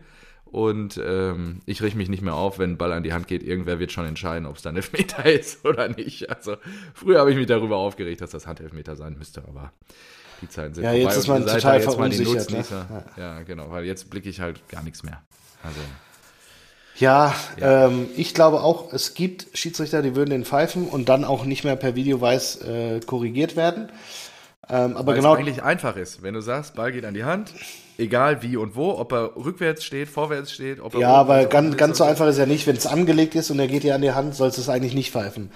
Und ähm, ich richte mich nicht mehr auf, wenn ein Ball an die Hand geht. Irgendwer wird schon entscheiden, ob es dann Elfmeter ist oder nicht. Also früher habe ich mich darüber aufgeregt, dass das Handelfmeter sein müsste, aber die Zeiten sind ja, vorbei. Ja, jetzt ist man total verunsichert. Ne? Ja. ja, genau, weil jetzt blicke ich halt gar nichts mehr. Also ja, ja. Ähm, ich glaube auch, es gibt Schiedsrichter, die würden den pfeifen und dann auch nicht mehr per Videoweis äh, korrigiert werden. Ähm, aber Weil genau. es eigentlich einfach ist, wenn du sagst, Ball geht an die Hand, egal wie und wo, ob er rückwärts steht, vorwärts steht, ob er. Ja, aber ganz, ganz so einfach ist ja nicht, wenn es angelegt ist und er geht dir an die Hand, sollst du es eigentlich nicht pfeifen.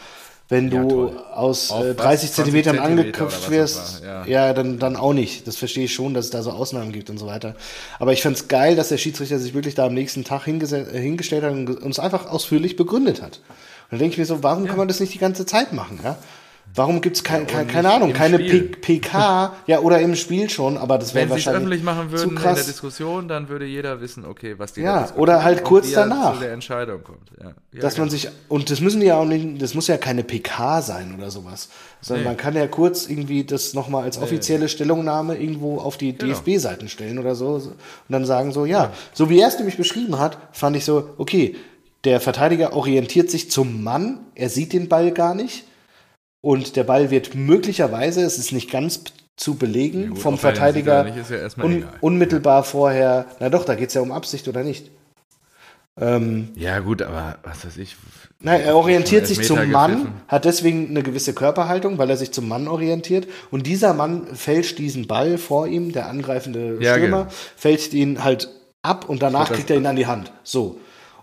Wenn du ja, aus äh, 30 Zentimetern angeköpft wirst, ja. ja, dann, dann auch nicht. Das verstehe ich schon, dass es da so Ausnahmen gibt und so weiter. Aber ich fand es geil, dass der Schiedsrichter sich wirklich da am nächsten Tag äh, hingestellt hat und uns einfach ausführlich begründet hat. Und dann denke ich mir so, warum ja. kann man das nicht die ganze Zeit machen? Ja? Warum gibt es kein, kein, keine Ahnung, keine PK, ja, oder im Spiel schon, aber das wäre wahrscheinlich. Wenn sie es öffentlich machen würden in der Diskussion, dann würde jeder wissen, okay, was die Ja, oder halt kurz danach. Zu der Entscheidung kommt. Ja. Ja, Dass genau. man sich, und das müssen ja auch nicht, das muss ja keine PK sein oder sowas, sondern nee. man kann ja kurz irgendwie das nochmal als offizielle nee. Stellungnahme irgendwo auf die genau. DFB-Seiten stellen oder so und dann sagen so, ja, ja. so wie er es nämlich beschrieben hat, fand ich so, okay, der Verteidiger orientiert sich zum Mann, er sieht den Ball gar nicht und der Ball wird möglicherweise, es ist nicht ganz zu belegen, ja gut, vom Verteidiger ja un unmittelbar vorher, na doch, da geht es ja um Absicht oder nicht. Ähm, Ja, gut, aber was weiß ich. Nein, er orientiert sich zum Mann, gepfiffen. hat deswegen eine gewisse Körperhaltung, weil er sich zum Mann orientiert. Und dieser Mann fälscht diesen Ball vor ihm, der angreifende Ja, Stürmer, genau. fälscht ihn halt ab und danach kriegt er ihn an die Hand. So.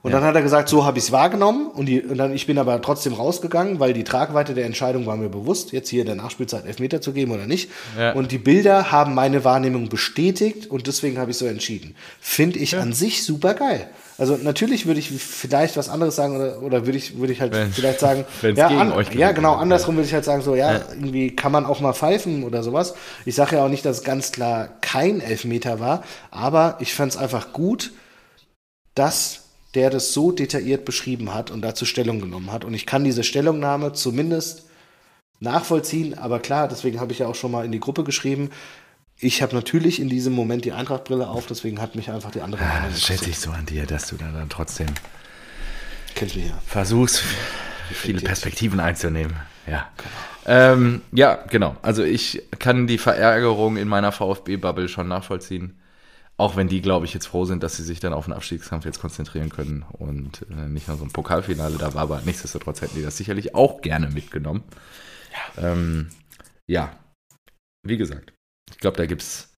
Und dann hat er gesagt, so habe ich es wahrgenommen. Und, die, und dann, ich bin aber trotzdem rausgegangen, weil die Tragweite der Entscheidung war mir bewusst, jetzt hier in der Nachspielzeit Elfmeter zu geben oder nicht. Ja. Und die Bilder haben meine Wahrnehmung bestätigt und deswegen habe ich so entschieden. Finde ich an sich super geil. Also natürlich würde ich vielleicht was anderes sagen oder, oder würde ich, würde ich halt Wenn- vielleicht sagen, ja, an, euch ja genau, andersrum würde ich halt sagen, so, ja, irgendwie kann man auch mal pfeifen oder sowas. Ich sage ja auch nicht, dass es ganz klar kein Elfmeter war, aber ich fand es einfach gut, dass der das so detailliert beschrieben hat und dazu Stellung genommen hat. Und ich kann diese Stellungnahme zumindest nachvollziehen, aber klar, deswegen habe ich ja auch schon mal in die Gruppe geschrieben. Ich habe natürlich in diesem Moment die Eintrachtbrille auf, deswegen hat mich einfach die andere Ja, Meinung das schätze ich so an dir, dass du da dann trotzdem Kennt mich ja. versuchst, viele Perspektiven einzunehmen. Ja. Ähm, ja, genau. Also ich kann die Verärgerung in meiner VfB-Bubble schon nachvollziehen. Auch wenn die, glaube ich, jetzt froh sind, dass sie sich dann auf den Abstiegskampf jetzt konzentrieren können und äh, nicht nur so ein Pokalfinale da war, aber nichtsdestotrotz hätten die das sicherlich auch gerne mitgenommen. Ja, ähm, ja. wie gesagt, ich glaube, da gibt's,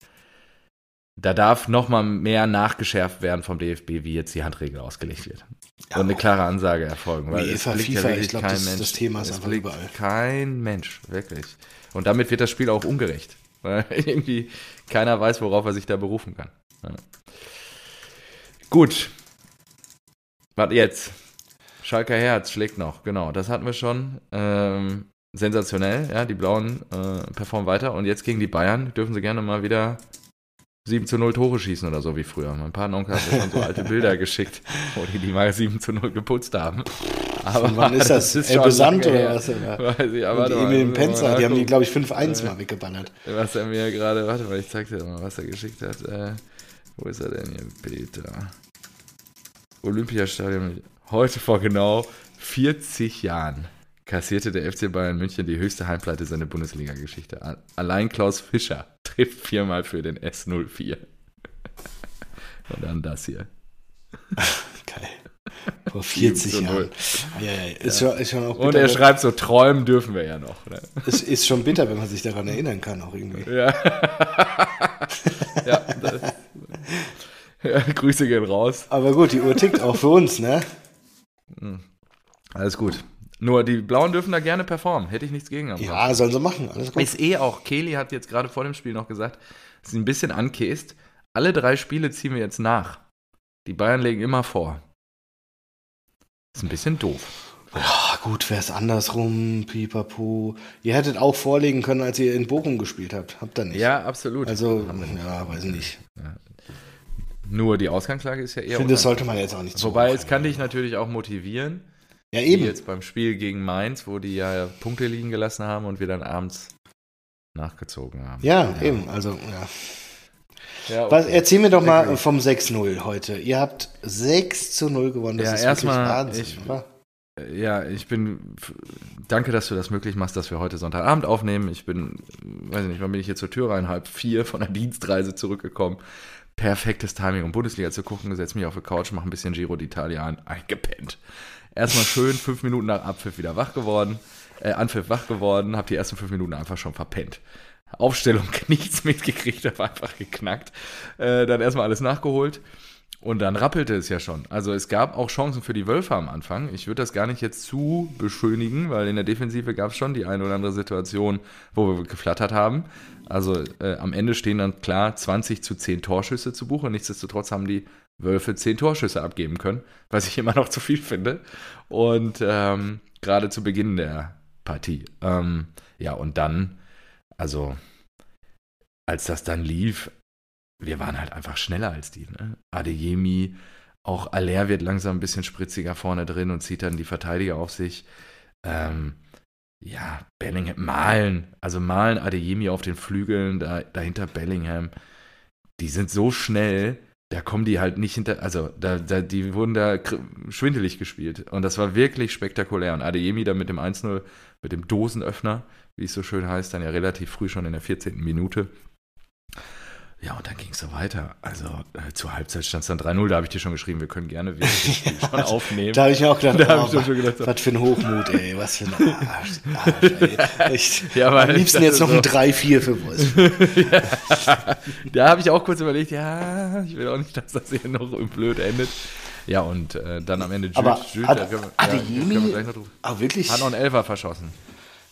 da darf noch mal mehr nachgeschärft werden vom DFB, wie jetzt die Handregel ausgelegt wird. Ja, und eine klare Ansage erfolgen. Weil UEFA, es FIFA, wirklich ich glaub, kein das- Mensch. das Thema ist es einfach überall. Kein Mensch, wirklich. Und damit wird das Spiel auch ungerecht. Weil irgendwie keiner weiß, worauf er sich da berufen kann. Ja. Gut. Was jetzt? Schalker Herz schlägt noch, genau, das hatten wir schon. Ähm, sensationell, ja, die Blauen äh, performen weiter und jetzt gegen die Bayern dürfen sie gerne mal wieder 7 zu 0 Tore schießen oder so wie früher. Mein Patenonkel hat mir schon so alte Bilder geschickt, wo die die mal 7 zu 0 geputzt haben. Aber Wann ist das? ist El Besant oder was? Oder? Weiß ich, aber Und mal, Emil Penzer, die haben die, glaube ich, 5-1 mal weggeballert. was er mir gerade, warte mal, ich zeig dir mal, was er geschickt hat. Äh, wo ist er denn hier? Peter. Olympiastadion. Heute vor genau 40 Jahren kassierte der FC Bayern München die höchste Heimpleite seiner Bundesliga-Geschichte. Allein Klaus Fischer trifft viermal für den S04. Und dann das hier. Geil. Vor 40 7 zu 0. Jahren. Ja, ja, ist, Schon, ist schon auch Und bitter, er schreibt so, träumen dürfen wir ja noch. Ne? ist, ist schon bitter, wenn man sich daran erinnern kann, auch irgendwie. Ja. ja, das, ja, Grüße gehen raus. Aber gut, die Uhr tickt auch für uns, ne? Alles gut. Nur die Blauen dürfen da gerne performen. Hätte ich nichts gegen. am Ja, sollen sie machen. Alles gut. Ist eh auch, Kelly hat jetzt gerade vor dem Spiel noch gesagt, dass sie ein bisschen ankäst. Alle drei Spiele ziehen wir jetzt nach. Die Bayern legen immer vor. Ist ein bisschen doof. Ja, gut, wäre es andersrum, pipapo. Ihr hättet auch vorlegen können, als ihr in Bochum gespielt habt. Habt ihr nicht. Ja, absolut. Also, nicht. ja, weiß nicht. Nur die Ausgangslage ist ja eher. Ich finde, das sollte man jetzt auch nicht so Wobei, es kann dich natürlich auch motivieren. Ja, Wie eben. jetzt beim Spiel gegen Mainz, wo die ja Punkte liegen gelassen haben und wir dann abends nachgezogen haben. Ja, eben. Also, ja. Ja, Was, okay. erzähl mir doch mal vom 6-0 heute. Ihr habt 6 zu 0 gewonnen. Das Ja, ist erstmal, wirklich Wahnsinn. ich- oder? Ja, ich bin. Danke, dass du das möglich machst, dass wir heute Sonntagabend aufnehmen. Ich bin, weiß ich nicht, wann bin ich hier zur Tür rein? Halb vier von der Dienstreise zurückgekommen. Perfektes Timing, um Bundesliga zu gucken. Setz mich auf die Couch, mach ein bisschen Giro d'Italia an. Eingepennt. Erstmal schön fünf Minuten nach Abpfiff wieder wach geworden. Äh, Anpfiff wach geworden, hab die ersten fünf Minuten einfach schon verpennt. Aufstellung nichts mitgekriegt, hab einfach geknackt. Äh, dann erstmal alles nachgeholt. Und dann rappelte es ja schon. Also es gab auch Chancen für die Wölfe am Anfang. Ich würde das gar nicht jetzt zu beschönigen, weil in der Defensive gab es schon die eine oder andere Situation, wo wir geflattert haben. Also äh, am Ende stehen dann klar 20 zu 10 Torschüsse zu Buche. Nichtsdestotrotz haben die Wölfe 10 Torschüsse abgeben können, was ich immer noch zu viel finde. Und ähm, gerade zu Beginn der Partie. Ähm, ja, und dann, also als das dann lief, wir waren halt einfach schneller als die. Ne? Adeyemi, auch Aller wird langsam ein bisschen spritziger vorne drin und zieht dann die Verteidiger auf sich. Ähm, ja, Bellingham, Malen, also Malen, Adeyemi auf den Flügeln, da, dahinter Bellingham. Die sind so schnell, da kommen die halt nicht hinter, also da, da, die wurden da schwindelig gespielt. Und das war wirklich spektakulär. Und Adeyemi dann mit dem 1-0, mit dem Dosenöffner, wie es so schön heißt, dann ja relativ früh schon in der 14. Minute. Ja, und dann ging es so weiter. Also äh, zur Halbzeit stand es dann 3-0. Da habe ich dir schon geschrieben, wir können gerne wieder schon aufnehmen. Da habe ich mir auch gedacht, Da oh, ich schon gedacht, was, was für ein Hochmut, ey, was für ein Arsch. Arsch ey. Echt. Ja, Am liebsten jetzt noch so- ein 3-4 für Wolfsburg. Da habe ich auch kurz überlegt, ja, ich will auch nicht, dass das hier noch blöd endet. Ja, und äh, dann am Ende Jude, Aber Jude, Ad- da können wir, Adeyemi- können wir gleich noch drüber. Ah, wirklich? Hat noch einen Elfer verschossen.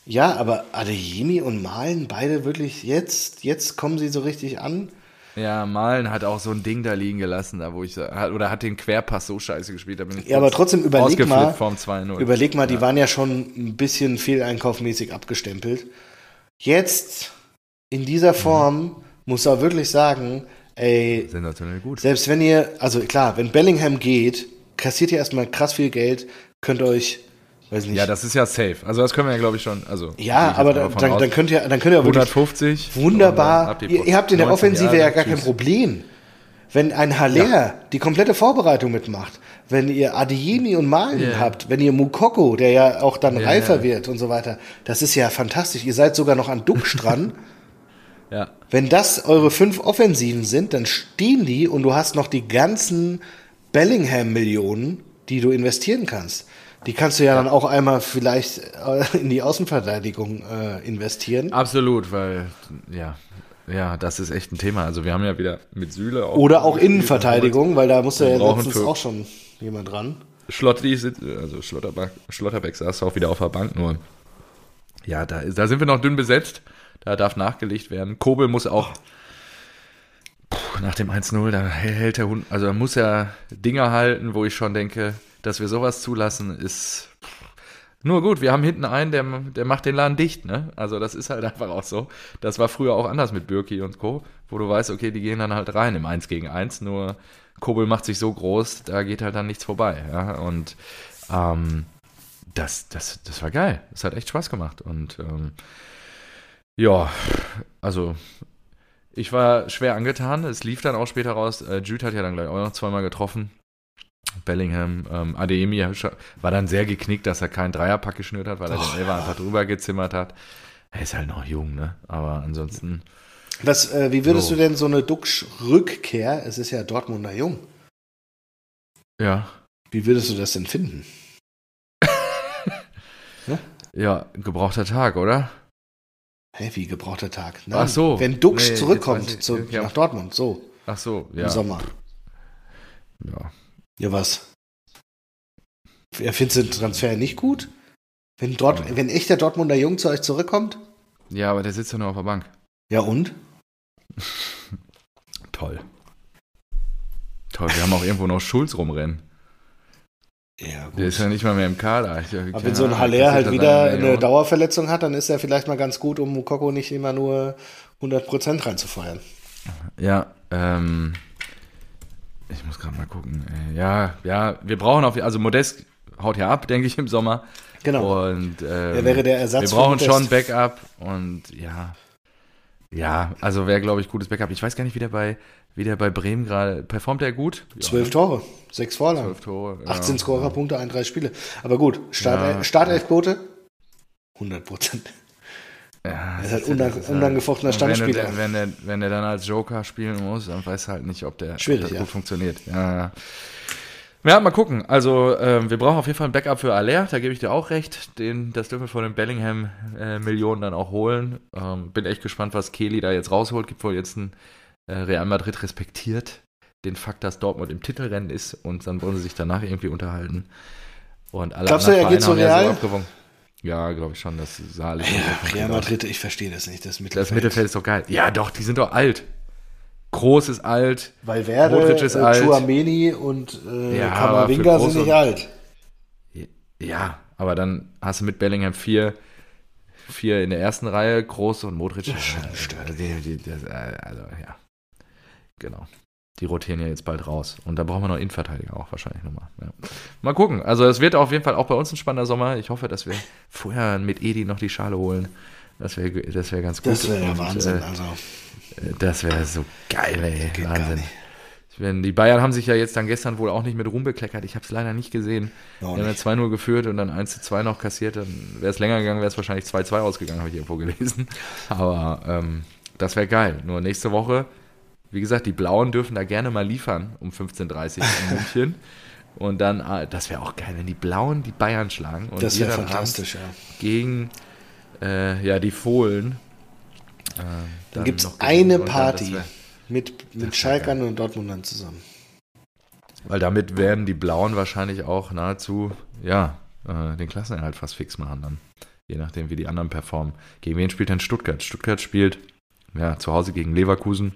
Ja, aber Adeyemi und Malen, beide wirklich jetzt, jetzt kommen sie so richtig an. Ja, Malen hat auch so ein Ding da liegen gelassen, da wo ich oder hat den Querpass so scheiße gespielt, da bin ich Ja, aber trotzdem überleg mal, vorm 2-0. überleg mal, die waren ja schon ein bisschen fehleinkaufmäßig abgestempelt. Jetzt, in dieser Mhm. Form, muss er wirklich sagen, ey, Sensationell gut. selbst wenn ihr, also klar, wenn Bellingham geht, kassiert ihr erstmal krass viel Geld, könnt euch, weiß nicht. Ja, das ist ja safe. Also das können wir ja, glaube ich, schon. Also ja, aber dann, dann, dann könnt ihr, dann könnt ihr wirklich 150. und dann Wunderbar. ab die Ihr, ihr habt in der 19 Offensive Jahre, ja gar kein tschüss. Problem. Wenn ein Haller die komplette Vorbereitung mitmacht, wenn ihr Adeyemi und Malen Ja. habt, wenn ihr Mukoko, der ja auch dann Ja. reifer wird und so weiter, das ist ja fantastisch. Ihr seid sogar noch an Duxch dran. Ja. Wenn das eure fünf Offensiven sind, dann stehen die und du hast noch die ganzen Bellingham-Millionen, die du investieren kannst. Die kannst du ja, dann auch einmal vielleicht äh, in die Außenverteidigung äh, investieren. Absolut, weil, ja, ja, das ist echt ein Thema. Also wir haben ja wieder mit Süle auch. Oder auch Innenverteidigung, weil da Wir ja letztens auch schon jemand dran. Schlotti sitzt, also Schlotterbeck, Schlotterbeck saß auch wieder auf der Bank, nur ja, da, da sind wir noch dünn besetzt. Da darf nachgelegt werden. Kobel muss auch puh, nach dem 1-0, da hält der Hund, also da muss er Dinger halten, wo ich schon denke, dass wir sowas zulassen, ist nur gut. Wir haben hinten einen, der, der macht den Laden dicht, ne? Also das ist halt einfach auch so. Das war früher auch anders mit Birki und Co., wo du weißt, okay, die gehen dann halt rein im 1 gegen 1, nur Kobel macht sich so groß, da geht halt dann nichts vorbei, ja? Und ähm, das, das, das war geil. Das hat echt Spaß gemacht. Und ähm, ja, also ich war schwer angetan. Es lief dann auch später raus. Äh, Jude hat ja dann gleich auch noch zweimal getroffen. Bellingham, ähm, Adeyemi war dann sehr geknickt, dass er keinen Dreierpack geschnürt hat, weil er Och, den Elfer ja. einfach drüber gezimmert hat. Er ist halt noch jung, ne? Aber ansonsten, Was, äh, wie würdest So. du denn so eine Duxch-Rückkehr, es ist ja Dortmunder Jung, ja, wie würdest du das denn finden? ja, gebrauchter Tag, oder? Hä, wie gebrauchter Tag? Ach so. Wenn Duxch Nee, zurückkommt ich- zu, ja. nach Dortmund, so, Ach so, im ja. Sommer. ja. Ja, was? Ja, findest du den Transfer nicht gut? Wenn, Dort, Ja. wenn echt der Dortmunder Jung zu euch zurückkommt? Ja, aber der sitzt ja nur auf der Bank. Ja, und? Toll. Toll, wir haben auch irgendwo noch Schulz rumrennen. Ja, gut. Der ist ja nicht mal mehr im Kader. Ich, Aber wenn so ein Haller halt wieder eine Dauerverletzung hat, dann ist er vielleicht mal ganz gut, um Mukoko nicht immer nur 100% reinzufeuern. Ja, ähm, ich muss gerade mal gucken. ey. Ja, ja, wir brauchen auf, also Modest haut ja ab, denke ich, im Sommer. Genau. Und ähm, Er wäre der Ersatz wir brauchen schon Backup und ja, ja, also wäre, glaube ich, gutes Backup. Ich weiß gar nicht, wie der bei, wie der bei Bremen gerade, performt er gut? Ja, Zwölf Tore, sechs Vorlagen, zwölf Tore. ja. 18 Scorerpunkte, 31 Spiele. Aber gut, Start, Ja. Startelfquote 100 Prozent. Ja, Er ist halt unang- das unangefochtener und wenn er- Stammspieler. Wenn er, wenn er dann als Joker spielen muss, dann weiß er halt nicht, ob der Schwierig, ob ja. gut funktioniert. Ja, ja. Ja, mal gucken. Also, ähm, wir brauchen auf jeden Fall ein Backup für Aller, da gebe ich dir auch recht. Den, das dürfen wir von den Bellingham-Millionen dann auch holen. Ähm, bin echt gespannt, was Kelly da jetzt rausholt. Gibt wohl jetzt ein äh, Real Madrid respektiert den Fakt, dass Dortmund im Titelrennen ist und dann wollen sie sich danach irgendwie unterhalten. Und alle Glaubst du, anderen er geht zu Real? so abgewogen. Ja, glaube ich schon, das sah alles Ja, Real. Madrid, ich verstehe das nicht, das Mittelfeld. Das Mittelfeld ist doch geil. Ja, doch, die sind doch alt. Groß ist alt. Valverde, Modric ist äh, alt. Chouameni und äh, Ja, Kamavinga sind nicht alt. Ja, aber dann hast du mit Bellingham vier, vier in der ersten Reihe, Groß und Modric. Ja, schon stört. Also, ja. Genau. Die rotieren ja jetzt bald raus. Und da brauchen wir noch Innenverteidiger auch wahrscheinlich nochmal. Ja. Mal gucken. Also es wird auf jeden Fall auch bei uns ein spannender Sommer. Ich hoffe, dass wir vorher mit Edi noch die Schale holen. Das wäre das wär ganz gut. Das wäre ja Und, Wahnsinn. Äh, also, das wäre so geil, ey. geht Wahnsinn. Wenn die Bayern haben sich ja jetzt dann gestern wohl auch nicht mit Ruhm bekleckert. Ich habe es leider nicht gesehen. Auch Die haben ja nicht. 2-0 geführt und dann 1-2 noch kassiert. Dann wäre es länger gegangen, wäre es wahrscheinlich 2-2 ausgegangen, habe ich irgendwo gelesen. Aber ähm, das wäre geil. Nur nächste Woche wie gesagt, die Blauen dürfen da gerne mal liefern um 15.30 Uhr in München. Und dann, ah, das wäre auch geil, wenn die Blauen die Bayern schlagen. Und Das wäre dann fantastisch, ja. gegen äh, ja, die Fohlen. Äh, Dann gibt es eine Und dann, Party wär- mit, mit Schalkern und Dortmundern zusammen. Weil damit werden die Blauen wahrscheinlich auch nahezu, ja, äh, den Klassenerhalt fast fix machen dann. Je nachdem, wie die anderen performen. Gegen wen spielt denn Stuttgart? Stuttgart spielt ja, zu Hause gegen Leverkusen.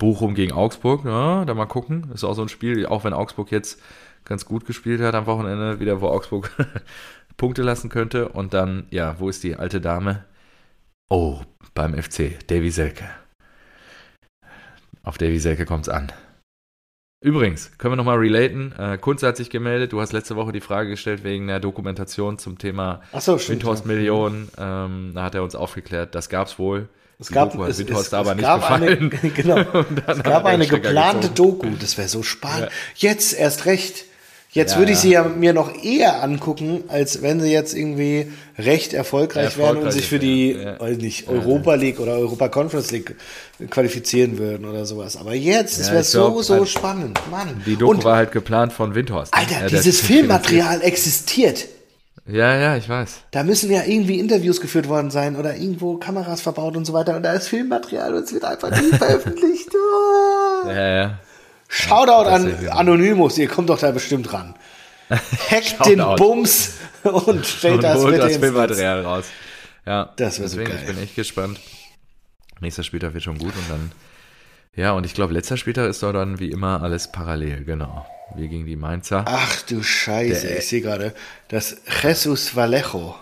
Bochum gegen Augsburg, ja, da mal gucken. Ist auch so ein Spiel, auch wenn Augsburg jetzt ganz gut gespielt hat am Wochenende, wieder wo Augsburg Punkte lassen könnte. Und dann, ja, wo ist die alte Dame? Oh, beim FC, Davy Selke. Auf Davy Selke kommt es an. Übrigens, können wir nochmal relaten. Äh, Kunze hat sich gemeldet. Du hast letzte Woche die Frage gestellt wegen der Dokumentation zum Thema Achso, stimmt. Windhorst ja. Millionen. Ähm, da hat er uns aufgeklärt, das gab's wohl. Es gab, Doku es, Windhorst es, aber es gab. Eine, genau, es gab eine geplante gezogen. Doku. Das wäre so spannend. Ja. Jetzt erst recht. Jetzt Ja, würde ich sie ja mir noch eher angucken, als wenn sie jetzt irgendwie recht erfolgreich, wären und Erfolgreich sich für die, ja. weiß nicht, Europa League oder Europa Conference League qualifizieren würden oder sowas. Aber jetzt, das Ja, wäre so, glaub, so halt, spannend, Mann. Die Doku und, war halt geplant von Windhorst. ne? Alter, dieses Filmmaterial existiert. Ja, ja, ich weiß. Da müssen ja irgendwie Interviews geführt worden sein oder irgendwo Kameras verbaut und so weiter. Und da ist Filmmaterial und es wird einfach nie veröffentlicht. Oh. Ja, ja. Shoutout an tatsächlich. Anonymous, ihr kommt doch da bestimmt ran. Hackt den. Bums und stellt Und das holt das. Filmmaterial raus. Ja, Das wär so deswegen, geil. ich bin echt gespannt. Nächster Spieltag wird schon gut und dann, ja, und ich glaube, letzter Spieltag ist doch dann wie immer alles parallel, genau. Wir gegen die Mainzer. Ach du Scheiße, Der- ich sehe gerade, dass Jesus Vallejo,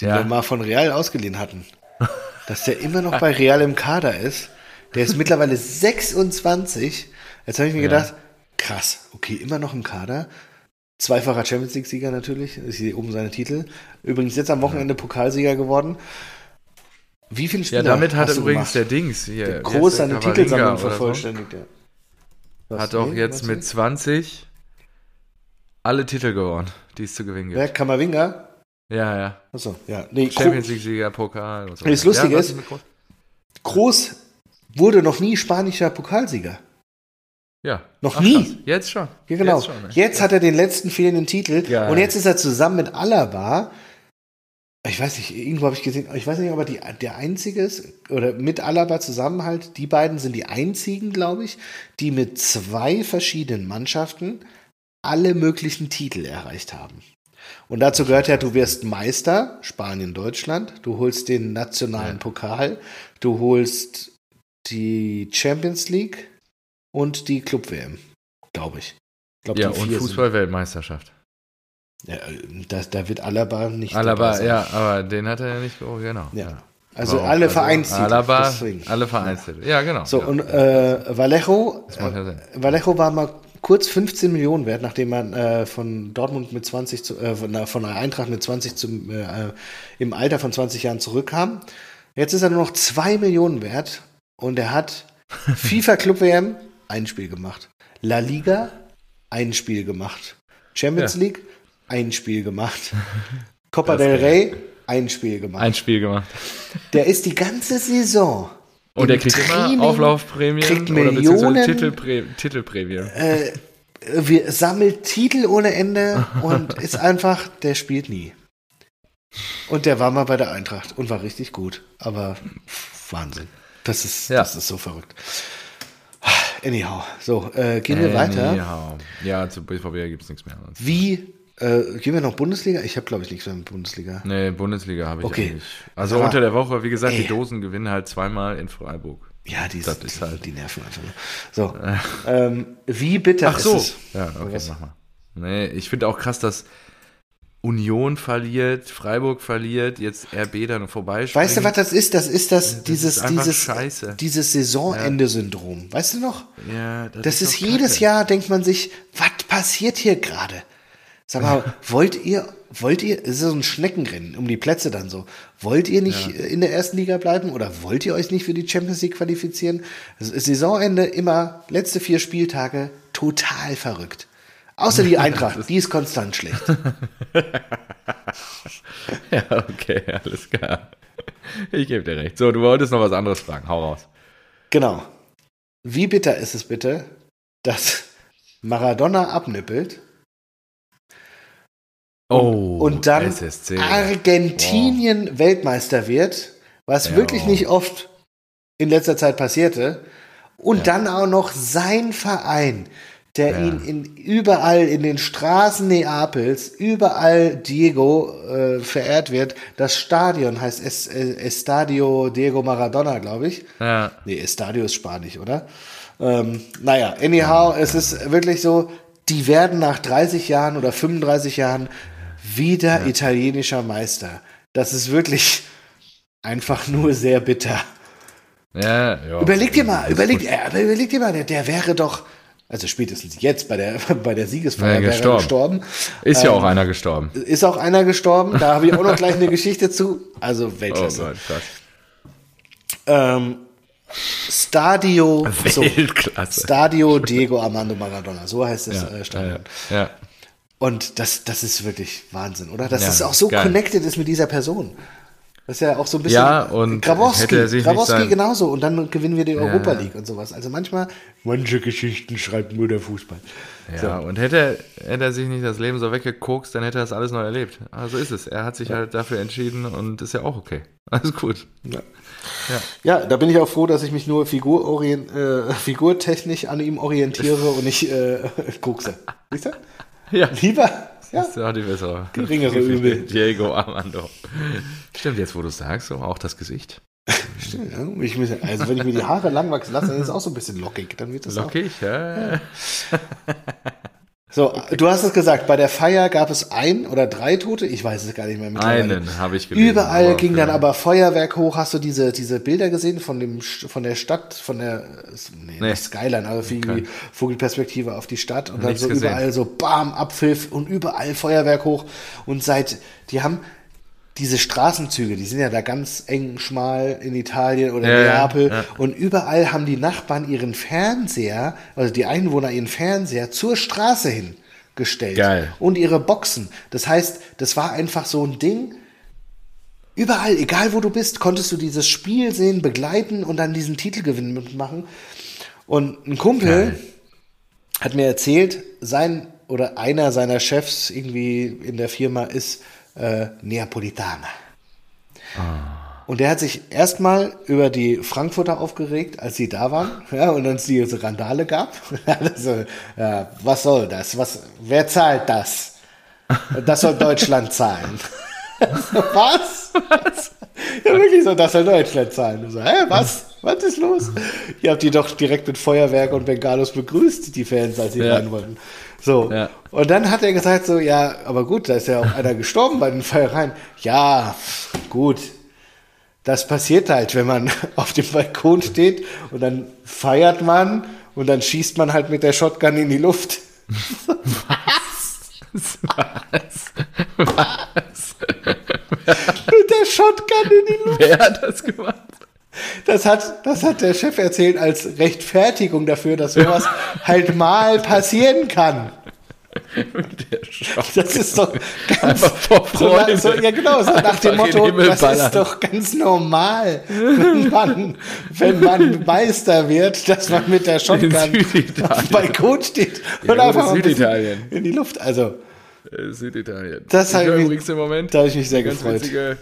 den Ja. wir mal von Real ausgeliehen hatten, dass der immer noch bei Real im Kader ist. Der ist mittlerweile 26. Jetzt habe ich mir Ja. gedacht, krass, okay, immer noch im Kader. Zweifacher Champions League-Sieger natürlich. Ich sehe oben seine Titel. Übrigens jetzt am Wochenende Pokalsieger geworden. Wie viele Ja, Spieler damit hat übrigens gemacht? der Dings hier. Der Groß seine Titelsammlung so. vervollständigt. Ja. Was, Hat auch jetzt mit nicht? 20 alle Titel gewonnen, die es zu gewinnen gibt. Wer? Kamavinga? Ja, ja. Achso, ja. Nee, Champions League-Sieger, Pokal und so. Das Lustige ja, ist- Groß? Groß wurde noch nie spanischer Pokalsieger. Ja. Noch Ach, nie. krass. Jetzt schon. Ja, genau. Jetzt, schon, ne? Jetzt hat er den letzten fehlenden Titel Geil. und jetzt ist er zusammen mit Alaba. Ich weiß nicht, irgendwo habe ich gesehen, ich weiß nicht, ob er die, der einzige ist oder mit Alaba zusammen halt. Die beiden sind die einzigen, glaube ich, die mit zwei verschiedenen Mannschaften alle möglichen Titel erreicht haben. Und dazu gehört ja, du wirst Meister, Spanien, Deutschland, du holst den nationalen. Pokal, du holst die Champions League und die Club-WM, glaube ich. ich glaub, Ja, die und Fußball-Weltmeisterschaft. Ja, äh, da, da wird Alaba nicht Alaba, ja, aber den hat er ja nicht. Oh, genau. Ja. Also Warum? alle Vereinstitel. Alaba, deswegen. alle Vereinstitel. Ja, genau. So, ja. und äh, Vallejo, Das ja äh, Vallejo war mal kurz 15 Millionen wert, nachdem man äh, von Dortmund mit 20 zu, äh, von, der- von der Eintracht mit 20 zum, äh, im Alter von 20 Jahren zurückkam. Jetzt ist er nur noch 2 Millionen wert und er hat FIFA Club WM ein Spiel gemacht. La Liga ein Spiel gemacht. Champions Ja. League ein Spiel gemacht. Copa Das del. Rey ein Spiel gemacht. Ein Spiel gemacht. Der ist die ganze Saison. Und er kriegt Training, immer Auflaufprämien kriegt oder Millionen. Titelprä Titelprämien. Äh, wir sammelt Titel ohne Ende und ist einfach, der spielt nie. Und der war mal bei der Eintracht und war richtig gut. Aber Wahnsinn. Das ist, Ja. das ist so verrückt. Anyhow, so, äh, gehen wir weiter. Anyhow. Ja, zu BVB gibt es nichts mehr. Wie, äh, gehen wir noch Bundesliga? Ich habe, glaube ich, nichts mehr mit Bundesliga. Nee, Bundesliga habe ich Okay. eigentlich. Also Aber- unter der Woche, wie gesagt, Ey. die Dosen gewinnen halt zweimal in Freiburg. Ja, die, Das ist halt- die nerven einfach. So, ähm, wie bitter Ach ist so. es? Ja, okay, mach mal. Nee, ich finde auch krass, dass Union verliert, Freiburg verliert, jetzt RB dann vorbei. Weißt du, was das ist? Das ist das, Das dieses, ist dieses, scheiße. dieses Saisonende-Syndrom. Weißt du noch? Ja, Das ist doch jedes. Jahr, denkt man sich, was passiert hier gerade? Sag mal, wollt ihr, wollt ihr, es ist so ein Schneckenrennen um die Plätze dann so. Wollt ihr nicht äh, in der ersten Liga bleiben oder wollt ihr euch nicht für die Champions League qualifizieren? Saisonende immer, letzte vier Spieltage, total verrückt. Außer die Eintracht, die ist konstant schlecht. Ja, okay, alles klar. Ich gebe dir recht. So, du wolltest noch was anderes fragen. Hau raus. Genau. wie bitter ist es bitte, dass Maradona abnippelt Oh, und dann SSC. Argentinien Weltmeister wird, was Ja. wirklich nicht oft in letzter Zeit passierte, und Ja. dann auch noch sein Verein, der Ja. ihn in, überall in den Straßen Neapels, überall Diego äh, verehrt wird. Das Stadion heißt es, äh, Estadio Diego Maradona, glaube ich. Ja. Nee, Estadio ist Spanisch, oder? Ähm, naja, anyhow, es ist wirklich so, die werden nach 30 Jahren oder 35 Jahren wieder italienischer Meister. Das ist wirklich einfach nur sehr bitter. Ja, ja. Überleg dir mal, überleg, äh, aber überleg dir mal, der, der wäre doch, also spätestens jetzt bei der, bei der Siegesfeier Ja, gestorben. gestorben. Ist ja Ähm, auch einer gestorben. Ist auch einer gestorben, da habe ich auch noch gleich eine Geschichte zu. Also Oh Weltklasse. Gott, krass. ähm, Stadio, so, Weltklasse. Stadio Diego Armando Maradona, so heißt das ja, äh, ja, Stadion. ja. Und das, das ist wirklich Wahnsinn, oder? Dass Ja, es auch so geil. connected ist mit dieser Person. Das ist ja auch so ein bisschen. Ja, und Grabowski, hätte er sich nicht Grabowski genauso. Und dann gewinnen wir die Europa Ja. League und sowas. Also manchmal, manche Geschichten schreibt nur der Fußball. Ja, und hätte, er- hätte er sich nicht das Leben so weggekokst, dann hätte er das alles neu erlebt. Also ist es. Er hat sich halt dafür entschieden und ist ja auch okay. Alles gut. Ja. Ja, da bin ich auch froh, dass ich mich nur figurorient, äh, figurtechnisch an ihm orientiere und nicht äh, kokse. Siehst du? Ja. Lieber, ja. Das ist ja die bessere. Geringere Übel. Diego Armando. Stimmt, jetzt wo du es sagst, auch das Gesicht. Stimmt, ja. Also wenn ich mir die Haare lang wachsen lasse, dann ist es auch so ein bisschen lockig. Dann wird das auch. Lockig, ja. So, du hast es gesagt, bei der Feier gab es ein oder drei Tote, ich weiß es gar nicht mehr. Einen habe ich gelesen. Überall ging dann aber Feuerwerk hoch. Hast du diese, diese Bilder gesehen von dem von der Stadt, von der nee, Nee. Skyline, aber irgendwie. Vogelperspektive auf die Stadt und dann Nichts so gesehen. überall so Bam, Abpfiff und überall Feuerwerk hoch. Und seit die haben diese Straßenzüge, die sind ja da ganz eng, schmal in Italien oder Ja, Neapel. ja. Und überall haben die Nachbarn ihren Fernseher, also die Einwohner ihren Fernseher zur Straße hin gestellt. Geil. Und ihre Boxen. Das heißt, das war einfach so ein Ding. Überall, egal wo du bist, konntest du dieses Spiel sehen, begleiten und dann diesen Titelgewinn mitmachen. Und ein Kumpel Geil. hat mir erzählt, sein oder einer seiner Chefs irgendwie in der Firma ist äh, Neapolitaner. Und der hat sich erstmal über die Frankfurter aufgeregt, als sie da waren, ja, und dann es diese Randale gab. also, ja, was soll das? Was, wer zahlt das? Das soll Deutschland zahlen. was? was? Ja, wirklich so, das soll Deutschland zahlen. So, hä, was? Was ist los? Ihr habt die doch direkt mit Feuerwerk und Bengalos begrüßt, die Fans, als sie Ja. rein wollten. So. Ja. Und dann hat er gesagt so, ja, aber gut, da ist ja auch einer gestorben bei den Feiereien. Ja, gut. Das passiert halt, wenn man auf dem Balkon steht und dann feiert man und dann schießt man halt mit der Shotgun in die Luft. Was? Was? Mit der Shotgun in die Luft. Wer hat das gemacht? Das hat, das hat der Chef erzählt als Rechtfertigung dafür, dass sowas halt mal passieren kann. Das ist doch ganz vor Freude. so, ja genau, so nach dem Motto, das ist doch ganz normal, wenn man, wenn man Meister wird, dass man mit der Shotgun Süditalien. dem Balkon steht Ja, und wo einfach mal ein Süditalien? in die Luft. Also, Äh, Süditalien. Das ich hat höre mich- im Moment. da habe ich mich sehr ganz gefreut. witzige,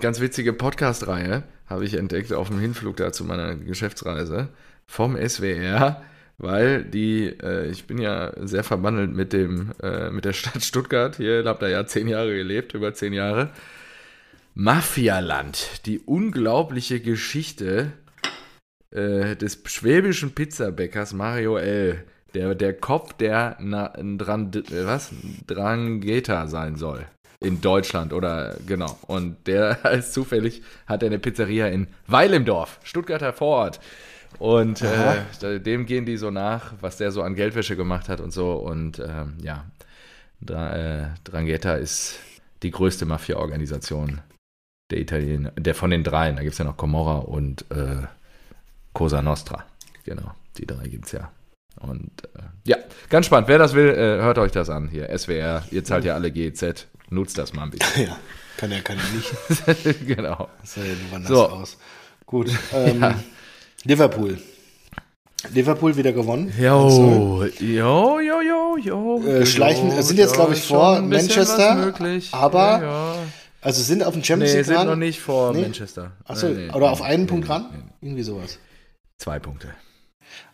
ganz witzige Podcast-Reihe habe ich entdeckt auf dem Hinflug da zu meiner Geschäftsreise vom SWR, weil die, äh, ich bin ja sehr verbandelt mit dem, äh, mit der Stadt Stuttgart hier, habe da ja zehn Jahre gelebt, über zehn Jahre. Mafialand, die unglaubliche Geschichte äh, des schwäbischen Pizzabäckers Mario L., der der Kopf der Na, Dran, äh, was? Drangheta sein soll. In Deutschland oder genau. Und der als zufällig hat er eine Pizzeria in Weil im Dorf, Stuttgarter Vorort. Und äh, dem gehen die so nach, was der so an Geldwäsche gemacht hat und so. Und ähm, ja, Dra äh, Drangheta ist die größte Mafia-Organisation der Italiener, der von den dreien. Da gibt es ja noch Comorra und äh, Cosa Nostra. Genau, die drei gibt es ja. Und äh, ja, ganz spannend. Wer das will, äh, hört euch das an hier. SWR, ihr zahlt ja alle GEZ. Nutzt das mal ein bisschen. ja, kann er, kann er nicht. genau. Das sah ja nur So. aus. Gut, ähm, Ja. Liverpool. Liverpool wieder gewonnen. 1-0. Jo, jo, jo, jo, jo. Äh, schleichen- jo, sind jetzt, glaub ich, vor Manchester, aber- ja. Also sind auf dem Champions Nee, League sind ran. noch nicht vor Nee. Manchester. Achso, Nee, nee, oder auf nee, einen nee, Punkt nee, ran? nee. Irgendwie sowas. Zwei Punkte.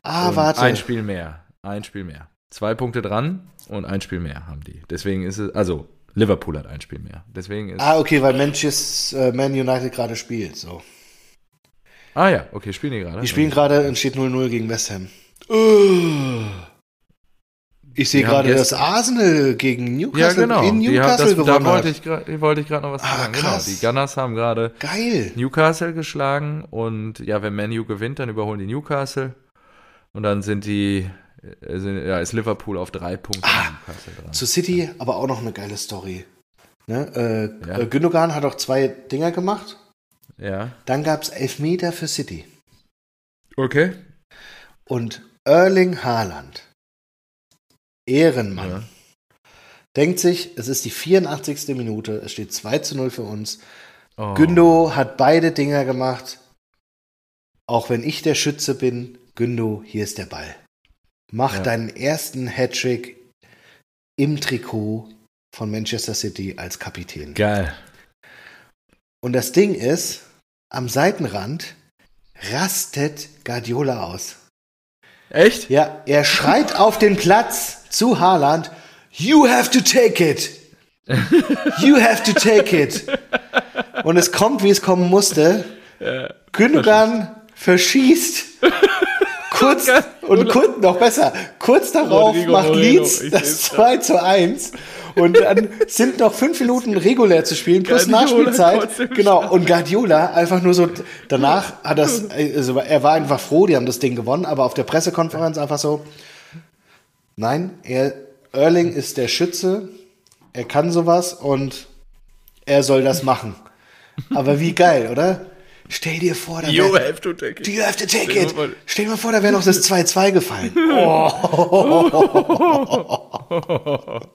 Ah, Und warte. Ein Spiel mehr. Ein Spiel mehr. Zwei Punkte dran und ein Spiel mehr haben die. Deswegen ist es, also Liverpool hat ein Spiel mehr. Deswegen ist. Ah, okay, weil Manchester, äh, Man United gerade spielt. So. Ah ja, okay, spielen die gerade. Die spielen gerade und steht 0-0 gegen West Ham. Uh. Ich sehe gerade, dass gestern- Arsenal gegen Ja, Newcastle genau. in Die haben Newcastle das, da gewonnen wollte hat. ich wollte ich gerade noch was Ah, sagen. krass. Genau, die Gunners haben gerade. Newcastle geschlagen und ja, wenn Manu gewinnt, dann überholen die Newcastle und dann sind die sind, ja, ist Liverpool auf drei Punkte dran. Zu City aber auch noch eine geile Story. Ne? Äh, Ja. äh, Gündogan hat auch zwei Dinger gemacht. Ja. Dann gab es Elfmeter für City. Okay. Und Erling Haaland, Ehrenmann, Ja. denkt sich, es ist die 84. Minute, es steht 2 zu 0 für uns. Oh. Gündo hat beide Dinger gemacht. Auch wenn ich der Schütze bin, Gündo, hier ist der Ball. Mach Ja. deinen ersten Hattrick im Trikot von Manchester City als Kapitän. Geil. Und das Ding ist, am Seitenrand rastet Guardiola aus. Echt? Ja, er schreit auf den Platz zu Haaland, You have to take it. You have to take it. Und es kommt, wie es kommen musste. Gündogan verschießt. Kurz, und kurz, noch besser, kurz darauf Rodrigo macht Moreno, Leeds ich das seh's 2 zu 1. Und dann sind noch fünf Minuten regulär zu spielen, plus Nachspielzeit. Genau, und Guardiola einfach nur so, danach hat das, also er war einfach froh, die haben das Ding gewonnen, aber auf der Pressekonferenz einfach so, nein, er, Erling ist der Schütze, er kann sowas und er soll das machen. Aber wie geil, oder? Stell dir vor, da You wär, have to take it. You have to take Stell dir it. mal vor- Stell dir mal vor, da wäre noch das 2-2 gefallen.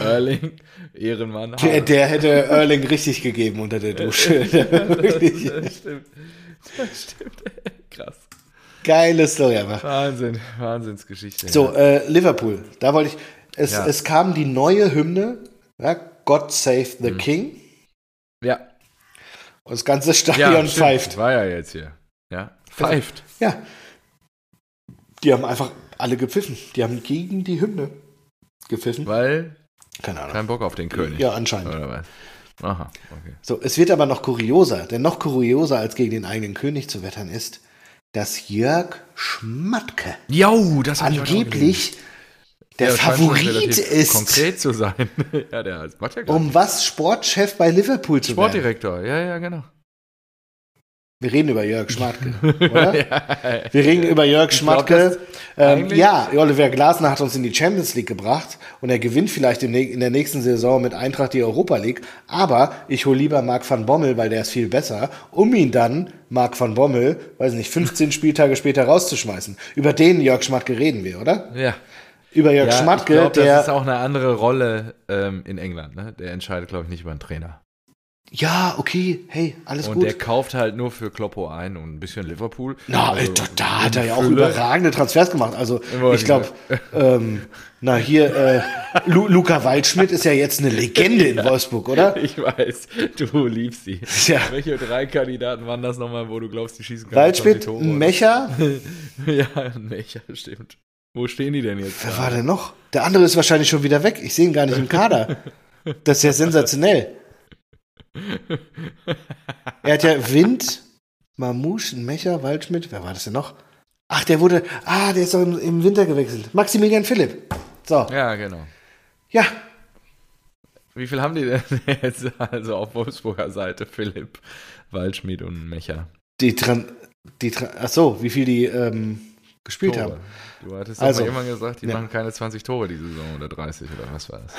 Erling, Ehrenmann. Der, der hätte Erling richtig gegeben unter der Dusche. Wirklich Das stimmt. Das stimmt. Krass. Geile Story einfach. Wahnsinn. Wahnsinnsgeschichte. So, äh, Liverpool. Da wollte ich. Es, Ja. es kam die neue Hymne, ja, God Save the Mhm. King. Ja. Und das ganze Ja, Stadion stimmt. pfeift. War ja jetzt hier. Ja. Pfeift. Ja. Die haben einfach alle gepfiffen. Die haben gegen die Hymne gepfiffen. Weil Keine Ahnung. kein Bock auf den König. Ja, anscheinend. Oder was? Aha, okay. So, es wird aber noch kurioser, denn noch kurioser als gegen den eigenen König zu wettern ist, dass Jörg Schmatke Jo, das angeblich der schon Favorit ist, Konkret zu sein. ja, der macht ja um was Sportchef bei Liverpool zu werden. Sportdirektor. Ja, ja, genau. Wir reden über Jörg Schmatke, oder? ja. Wir reden über Jörg Schmatke. Ähm, ja, Oliver Glasner hat uns in die Champions League gebracht und er gewinnt vielleicht in, in der nächsten Saison mit Eintracht die Europa League. Aber ich hole lieber Marc van Bommel, weil der ist viel besser, um ihn dann, Marc van Bommel, weiß nicht, 15 Spieltage später rauszuschmeißen. Über den Jörg Schmatke reden wir, oder? ja. Über Jörg ja, Schmatke, ich glaub, der. das ist auch eine andere Rolle ähm, in England. Ne? Der entscheidet, glaube ich, nicht über einen Trainer. ja, okay, hey, alles Und gut. der kauft halt nur für Kloppo ein und ein bisschen Liverpool. Na, Also, da, hat er ja auch überragende Transfers gemacht. Also ich glaube, ähm, na hier, äh, Lu Luca Waldschmidt ist ja jetzt eine Legende in Wolfsburg, oder? Ich weiß, du liebst sie. Ja. Welche drei Kandidaten waren das nochmal, wo du glaubst, die schießen können? Waldschmidt, Mecher. Ja, Mecher, stimmt. Wo stehen die denn jetzt? Wer war denn noch? Der andere ist wahrscheinlich schon wieder weg. Ich sehe ihn gar nicht im Kader. Das ist ja sensationell. Er hat ja Wind, Mamouche, ein Mecher, Waldschmidt. Wer war das denn noch? Ach, der wurde. Ah, der ist doch im, im Winter gewechselt. Maximilian Philipp. So, Ja, genau. ja. Wie viel haben die denn jetzt also auf Wolfsburger Seite? Philipp, Waldschmidt und Mecher. Die Tran. Die Tran ach so, wie viel die ähm, gespielt Tore. haben. Du hattest Also, doch mal irgendwann gesagt, die ja. machen keine 20 Tore diese Saison oder 30 oder was war das?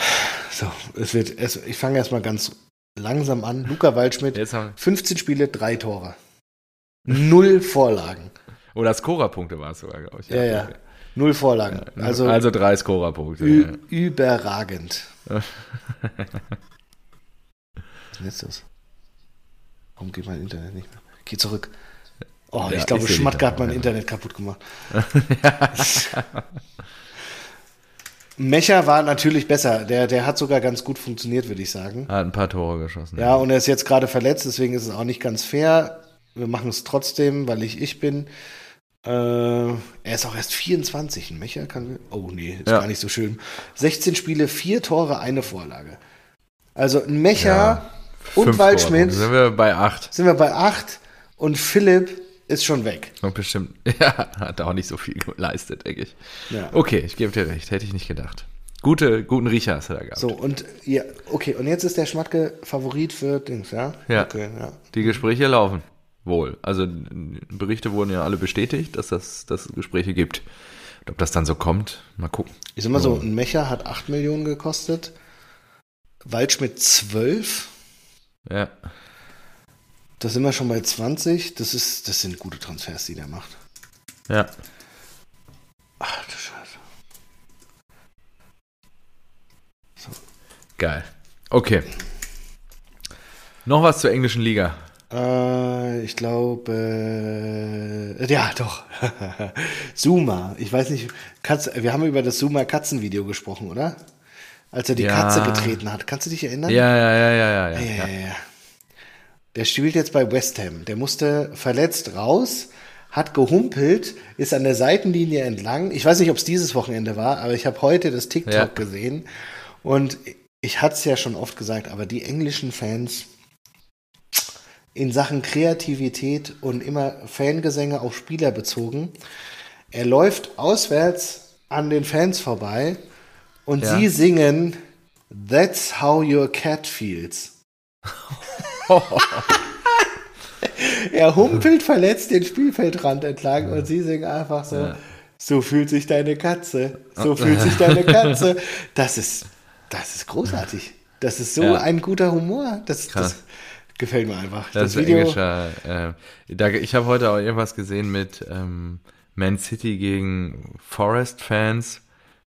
So, es wird. Es, ich fange erstmal ganz langsam an. Luca Waldschmidt, Jetzt haben, 15 Spiele, drei Tore. Null Vorlagen. oder Scorerpunkte war es sogar, glaube ich. Ja, ja. Null Vorlagen. Also, Also, also drei Scorerpunkte. Ja. überragend. Was ist das? Warum geht mein Internet nicht mehr? Geh zurück. Oh, Ja, ich glaube, Schmatke hat mein ja. Internet kaputt gemacht. Mecher war natürlich besser. Der, der hat sogar ganz gut funktioniert, würde ich sagen. Hat ein paar Tore geschossen. Ja, und er ist jetzt gerade verletzt, deswegen ist es auch nicht ganz fair. Wir machen es trotzdem, weil ich ich bin. Äh, er ist auch erst 24. Ein Mecher kann. Oh nee, ist Ja. gar nicht so schön. 16 Spiele, vier Tore, eine Vorlage. Also ein Mecher Ja, und Waldschmidt. Sind wir bei acht. sind wir bei 8 und Philipp ist schon weg. Und bestimmt, ja, hat auch nicht so viel geleistet, denke ich. Ja. Okay, ich gebe dir recht, hätte ich nicht gedacht. Gute, guten Riecher hast du da gehabt. So, und ja, okay, und jetzt ist der Schmatke Favorit für Dings, ja? Ja. Okay, ja. Die Gespräche laufen. Wohl. Also Berichte wurden ja alle bestätigt, dass das dass es Gespräche gibt. Und ob das dann so kommt, mal gucken. Ich sag mal so, ein Mecher hat 8 Millionen gekostet. Waldschmidt 12. Ja. Da sind wir schon bei 20. Das, ist, das sind gute Transfers, die der macht. Ja. Ach du Scheiße. Geil. Okay. Noch was zur englischen Liga. Äh, ich glaube, äh, ja, doch. Zuma. Ich weiß nicht, Katz, wir haben über das Zuma-Katzen-Video gesprochen, oder? Als er die Ja. Katze getreten hat. Kannst du dich erinnern? Ja, ja, ja, ja, ja. ja, Ja, ja. ja, ja. Der spielt jetzt bei West Ham. Der musste verletzt raus, hat gehumpelt, ist an der Seitenlinie entlang. Ich weiß nicht, ob es dieses Wochenende war, aber ich habe heute das TikTok Ja. gesehen. Und ich hatte es ja schon oft gesagt, aber die englischen Fans in Sachen Kreativität und immer Fangesänge auf Spieler bezogen. Er läuft auswärts an den Fans vorbei und Ja. sie singen That's how your cat feels. er humpelt verletzt den Spielfeldrand entlang und sie singen einfach so, Ja. so fühlt sich deine Katze, so fühlt sich deine Katze. Das ist, das ist großartig. Das ist so Ja. ein guter Humor. Das, das gefällt mir einfach. Das, ist englischer. Äh, da, ich habe heute auch irgendwas gesehen mit ähm, Man City gegen Forest-Fans.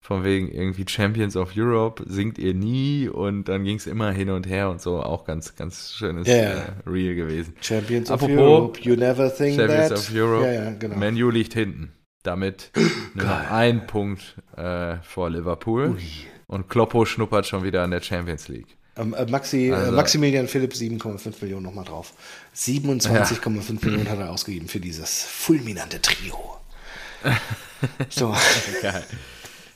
Von wegen irgendwie Champions of Europe singt ihr nie und dann ging es immer hin und her und so. Auch ganz, ganz schönes Ja, ja. Äh, Reel gewesen. Champions of Apropos Europe, you never think Champions that. of Europe. Ja, ja, genau. Man U liegt hinten. Damit nur ein Punkt äh, vor Liverpool. Und Kloppo schnuppert schon wieder an der Champions League. Ähm, äh, Maxi, äh, Also- Maximilian Philipp 7,5 Millionen nochmal drauf. 27,5 Millionen hat er ausgegeben für dieses fulminante Trio. So, Geil.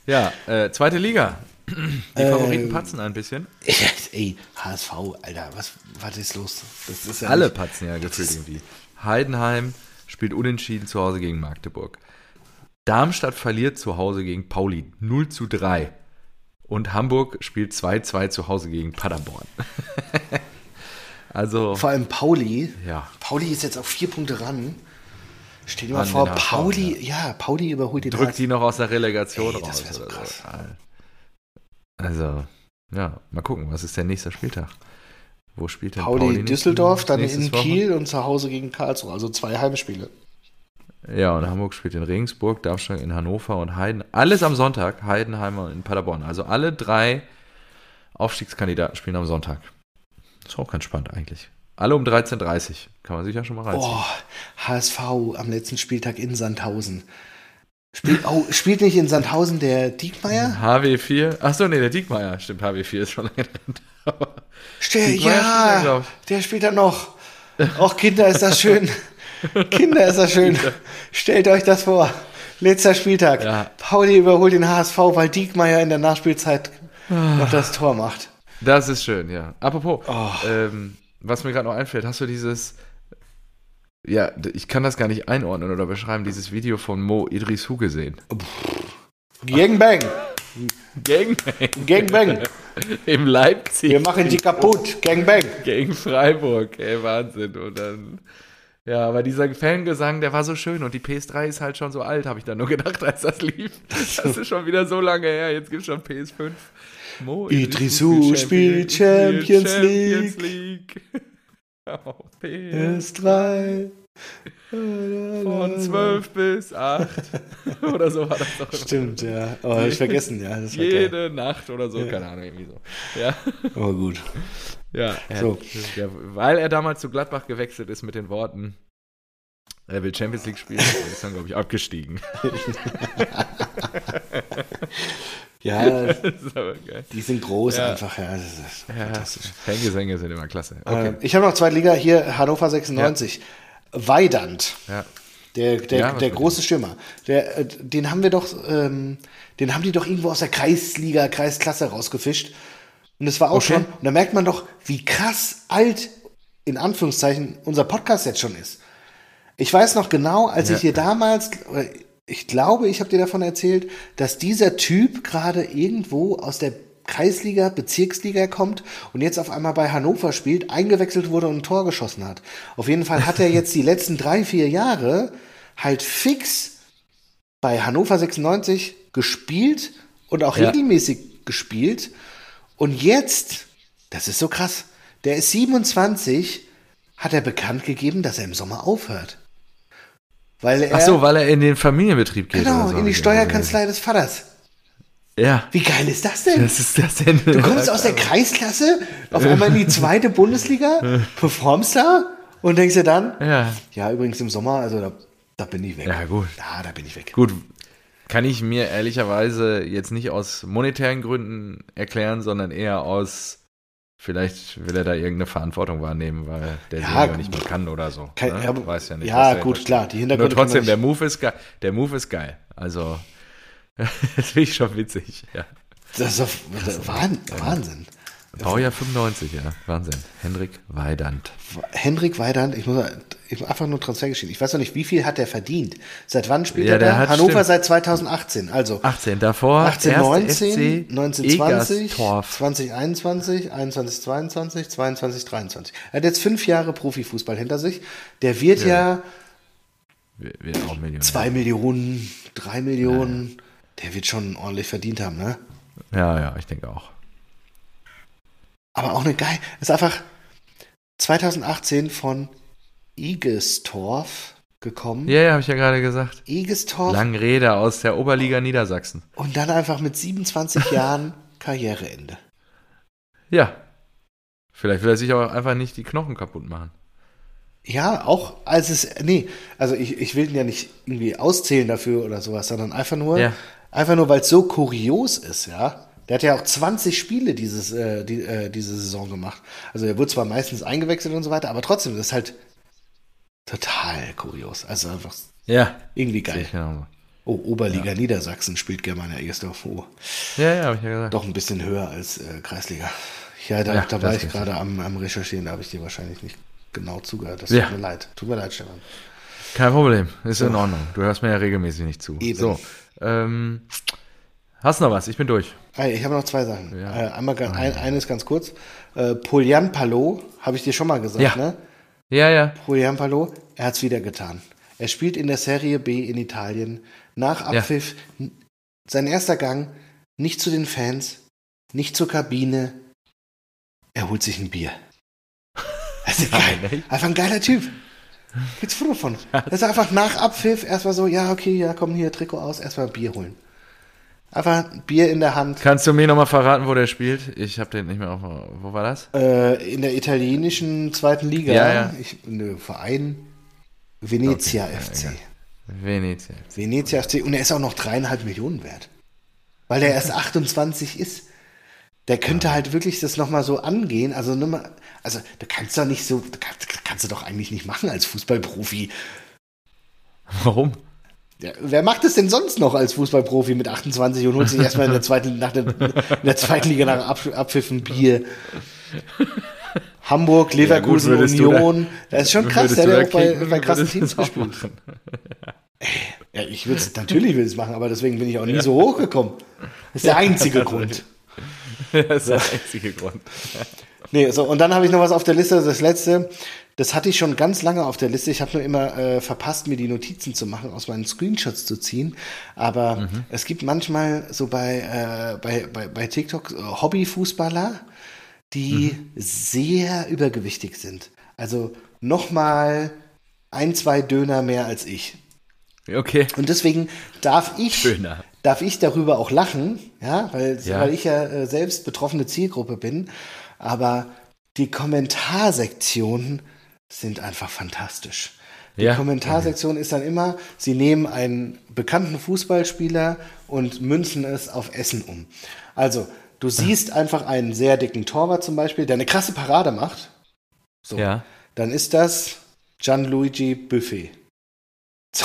Ja, äh, zweite Liga. Die Favoriten patzen ein bisschen. ey, HSV, Alter, was, was ist los? Ist ja Alle nicht- patzen ja gefühlt irgendwie. Heidenheim spielt unentschieden zu Hause gegen Magdeburg. Darmstadt verliert zu Hause gegen Pauli 0 zu 3. Und Hamburg spielt 2-2 zu Hause gegen Paderborn. also, Vor allem Pauli. ja. Pauli ist jetzt auf vier Punkte ran. Stell dir mal vor, Pauli, ja. Pauli überholt die Drückt die noch aus der Relegation Ey, raus. so krass. Also, ja, mal gucken, was ist der nächste Spieltag? Wo spielt denn Pauli, nächsten- Düsseldorf, dann in Woche? Kiel und zu Hause gegen Karlsruhe. Also zwei Heimspiele. Ja, und Hamburg spielt in Regensburg, Darmstadt in Hannover und Heiden. Alles am Sonntag, Heidenheimer in Paderborn. Also alle drei Aufstiegskandidaten spielen am Sonntag. Ist auch ganz spannend eigentlich. Alle um 13.30 Uhr. Kann man sich ja schon mal reinziehen. Oh, HSV am letzten Spieltag in Sandhausen. Spielt, oh, spielt nicht in Sandhausen der Diekmeyer? HW4. Achso, nee, der Diekmeyer. Stimmt, HW4 ist schon. Aber Stell, Diekmeyer spielt da, ja, glaub der spielt da noch. Och, Kinder, ist das schön. Kinder, ist das schön. Stellt euch das vor. Letzter Spieltag. Ja. Pauli überholt den HSV, weil Diekmeyer in der Nachspielzeit noch das Tor macht. Das ist schön, ja. Apropos, Oh. ähm, was mir gerade noch einfällt, hast du dieses, ja, ich kann das gar nicht einordnen oder beschreiben, dieses Video von Mo Idrisu gesehen? Gangbang. Gangbang. Gangbang. Im Leipzig. Wir machen die kaputt. Gangbang. gegen Freiburg, ey, Wahnsinn. Und dann, ja, aber dieser Fangesang, der war so schön und die PS3 ist halt schon so alt, habe ich dann nur gedacht, als das lief. Das ist schon wieder so lange her, jetzt gibt es schon PS5. Mo Idrisu spielt Champions Champions League. Auf PS S3. von 12 bis 8. oder so war das doch. immer. Stimmt, ja. Oh, hab ich vergessen, ja. War geil. Jede Nacht oder so, keine Ahnung, irgendwie so. Ja. Oh, gut. Ja, So. ja, weil er damals zu Gladbach gewechselt ist mit den Worten, Er will Champions League spielen, ist dann, glaube ich, abgestiegen. ja, die sind groß ja. einfach. Ja, das ist ja, fantastisch. Fangesänge sind immer klasse. Okay. Ähm, ich habe noch zwei Liga hier, Hannover 96. Ja. Weidand. Ja. Der, der, ja, der große Stürmer. Der, äh, den haben wir doch, ähm, den haben die doch irgendwo aus der Kreisliga, Kreisklasse rausgefischt. Und das war auch okay. schon, und da merkt man doch, wie krass alt, in Anführungszeichen, unser Podcast jetzt schon ist. Ich weiß noch genau, als ja. ich hier damals, ich glaube, ich habe dir davon erzählt, dass dieser Typ gerade irgendwo aus der Kreisliga, Bezirksliga kommt und jetzt auf einmal bei Hannover spielt, eingewechselt wurde und ein Tor geschossen hat. Auf jeden Fall hat er jetzt die letzten drei, vier Jahre halt fix bei Hannover 96 gespielt und auch ja. regelmäßig gespielt. Und jetzt, das ist so krass, der ist 27, hat er bekannt gegeben, dass er im Sommer aufhört. Weil er, Ach so, weil er in den Familienbetrieb geht. Genau, so. in die Steuerkanzlei des Vaters. Ja. Wie geil ist das denn? Was ist das denn? Du kommst aus der Kreisklasse, auf einmal in die zweite Bundesliga, performst da und denkst dir dann, ja, ja übrigens im Sommer, also da, da bin ich weg. Ja, gut. Ja, da bin ich weg. Gut, kann ich mir ehrlicherweise jetzt nicht aus monetären Gründen erklären, sondern eher aus Vielleicht will er da irgendeine Verantwortung wahrnehmen, weil der ja, Senior nicht mehr kann oder so. Kein, ne? ja, Weiß ja nicht. Ja, gut, klar. Die Hintergründe Nur trotzdem, der Move ist geil. Der Move ist geil. Also, das finde ich schon witzig. Ja. Das ist doch Wahnsinn. Wahnsinn. Baujahr 95, ja. Wahnsinn. Henrik Weidand. Henrik Weidand, ich muss, ich einfach nur Transfergeschichte. Ich weiß noch nicht, wie viel hat er verdient? Seit wann spielt ja, er da? Hannover stimmt. seit 2018, also. 18, davor. 18, 19, 19, 20, 2021, 21, 22, 22, 23. Er hat jetzt fünf Jahre Profifußball hinter sich. Der wird ja, ja wird auch Millionen. zwei Millionen, drei Millionen. Ja. Der wird schon ordentlich verdient haben, ne? Ja, ja, ich denke auch. Aber auch eine geil. Ist einfach 2018 von Igestorf gekommen. Ja, ja, habe ich ja gerade gesagt. Igestorf. Langrede aus der Oberliga Niedersachsen. Und dann einfach mit 27 Jahren Karriereende. Ja. Vielleicht will er sich auch einfach nicht die Knochen kaputt machen. Ja, auch als es, nee, also ich, ich will ihn ja nicht irgendwie auszählen dafür oder sowas, sondern einfach nur, ja. einfach nur, weil es so kurios ist, ja. Der hat ja auch 20 Spiele dieses, äh, die, äh, diese Saison gemacht. Also er wurde zwar meistens eingewechselt und so weiter, aber trotzdem, das ist halt total kurios. Also einfach ja, irgendwie geil. Oh, Oberliga ja. Niedersachsen spielt Germania Egersdorf. Oh. Ja, ja, habe ich ja gesagt. Doch ein bisschen höher als äh, Kreisliga. Ja, da, ja, da war ich gerade am, am Recherchieren, da habe ich dir wahrscheinlich nicht genau zugehört. Das ja. tut mir leid. Tut mir leid, Stefan. Kein Problem, ist so. in Ordnung. Du hörst mir ja regelmäßig nicht zu. Eben. So, ähm, Hast du noch was? Ich bin durch. Ich habe noch zwei Sachen. Ja. Äh, einmal ganz, ein, eines ganz kurz. Äh, Polian Palo, habe ich dir schon mal gesagt, ja. ne? Ja, ja. Polian Palo, er hat es wieder getan. Er spielt in der Serie B in Italien. Nach Abpfiff, ja. sein erster Gang, nicht zu den Fans, nicht zur Kabine. Er holt sich ein Bier. Das ist geil. Einfach ein geiler Typ. Gibt's Foto von. Das ist einfach nach Abpfiff erstmal so, ja, okay, ja, komm hier, Trikot aus, erstmal Bier holen. Einfach ein Bier in der Hand. Kannst du mir nochmal verraten, wo der spielt? Ich habe den nicht mehr auf. Wo war das? Äh, in der italienischen zweiten Liga. Ja, ja. Ich, ne, Verein Venezia okay. FC. Ja, Venezia. Venezia FC. Und er ist auch noch dreieinhalb Millionen wert. Weil er erst 28 ist. Der könnte ja. halt wirklich das nochmal so angehen. Also, mal, also, du kannst doch nicht so, kannst, kannst du doch eigentlich nicht machen als Fußballprofi. Warum? Ja, wer macht es denn sonst noch als Fußballprofi mit 28 und holt sich erstmal in der zweiten, nach der, der zweiten Liga nach Ab, Abpfiffen Bier? Hamburg, Leverkusen, ja, gut, Union. Da, das ist schon krass, der hat auch bei, bei krassen Teams gespielt. Ja, ich würde es, natürlich will es machen, aber deswegen bin ich auch nie ja. so hochgekommen. Das ist der einzige Grund. Das ist der einzige Grund. Nee, so, und dann habe ich noch was auf der Liste, das letzte. Das hatte ich schon ganz lange auf der Liste. Ich habe nur immer äh, verpasst, mir die Notizen zu machen, aus meinen Screenshots zu ziehen. Aber mhm. es gibt manchmal so bei, äh, bei, bei, bei TikTok äh, Hobbyfußballer, die mhm. sehr übergewichtig sind. Also nochmal ein, zwei Döner mehr als ich. Okay. Und deswegen darf ich, darf ich darüber auch lachen, ja, weil, ja. weil ich ja äh, selbst betroffene Zielgruppe bin. Aber die Kommentarsektion sind einfach fantastisch. Die Ja. Kommentarsektion ist dann immer, sie nehmen einen bekannten Fußballspieler und münzen es auf Essen um. Also, du siehst einfach einen sehr dicken Torwart zum Beispiel, der eine krasse Parade macht. So. Ja. Dann ist das Gianluigi Buffet.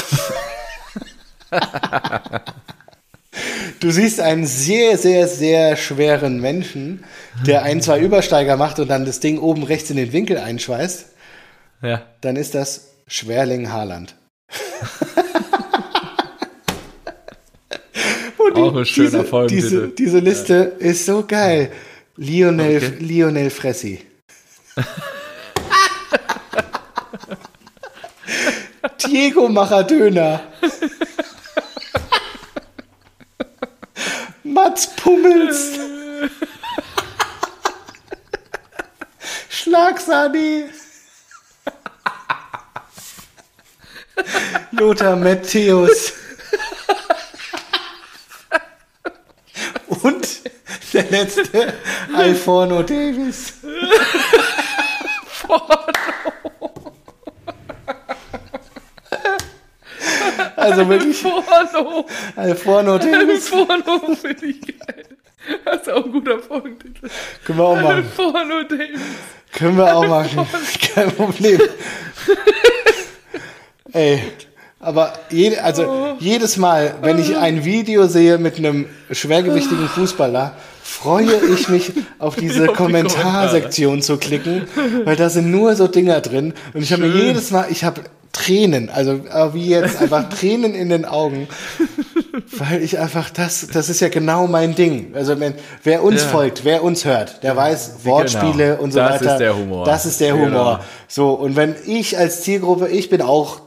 Du siehst einen sehr, sehr, sehr schweren Menschen, der ein, zwei Übersteiger macht und dann das Ding oben rechts in den Winkel einschweißt. Ja. Dann ist das Schwerling Haaland. Und Auch ein schöner diese, Folgentitel. diese, diese Liste ist so geil. Lionel, Okay. Lionel Fressi. Diego Maradona. Mats Pummels. Schlagsani. Lothar Matthäus. Und der letzte, Alforno Davis. Also wirklich Porno. Alforno Davis. Porno finde ich geil. Das ist auch ein guter Folgentitel. Können wir auch machen. Porno Davis. Können wir auch machen. Kein Problem. Ey, aber jede, also jedes Mal, wenn ich ein Video sehe mit einem schwergewichtigen Fußballer, freue ich mich auf diese Auf die Kommentarsektion zu klicken, weil da sind nur so Dinger drin und ich habe mir jedes Mal, ich habe Tränen, also äh, wie jetzt einfach Tränen in den Augen, weil ich einfach das, das ist ja genau mein Ding. Also wenn, wer uns Ja. folgt, wer uns hört, der weiß Wortspiele Genau. und so Das weiter. ist der Humor. Das ist der Genau. Humor. So, und wenn ich als Zielgruppe, ich bin auch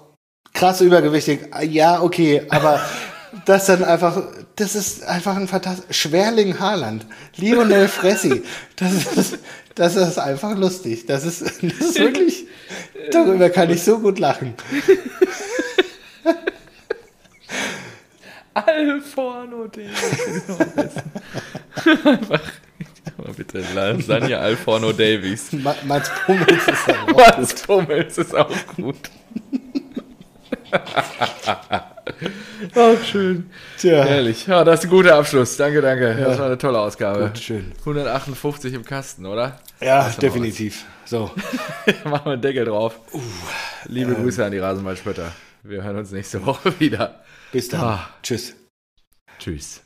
krass übergewichtig, ja, okay, aber das dann einfach, das ist einfach ein fantastisch. Schwerling Haaland, Lionel Fressi, das ist, das ist einfach lustig. Das ist, das ist wirklich, darüber kann ich so gut lachen. Alforno Davis. Einfach. Aber bitte, Lasagne Alforno Davies. Ma- Mats Pummels ist auch Was Pummels ist auch gut. Auch schön. Tja. Herrlich. Ja, das ist ein guter Abschluss. Danke, danke. Das war eine tolle Ausgabe. Gut, schön. 158 im Kasten, oder? Ja, definitiv. So. Machen wir einen Deckel drauf. Liebe Grüße an die Rasenballspötter. Wir hören uns nächste Woche wieder. Bis dann. Ah. Tschüss. Tschüss.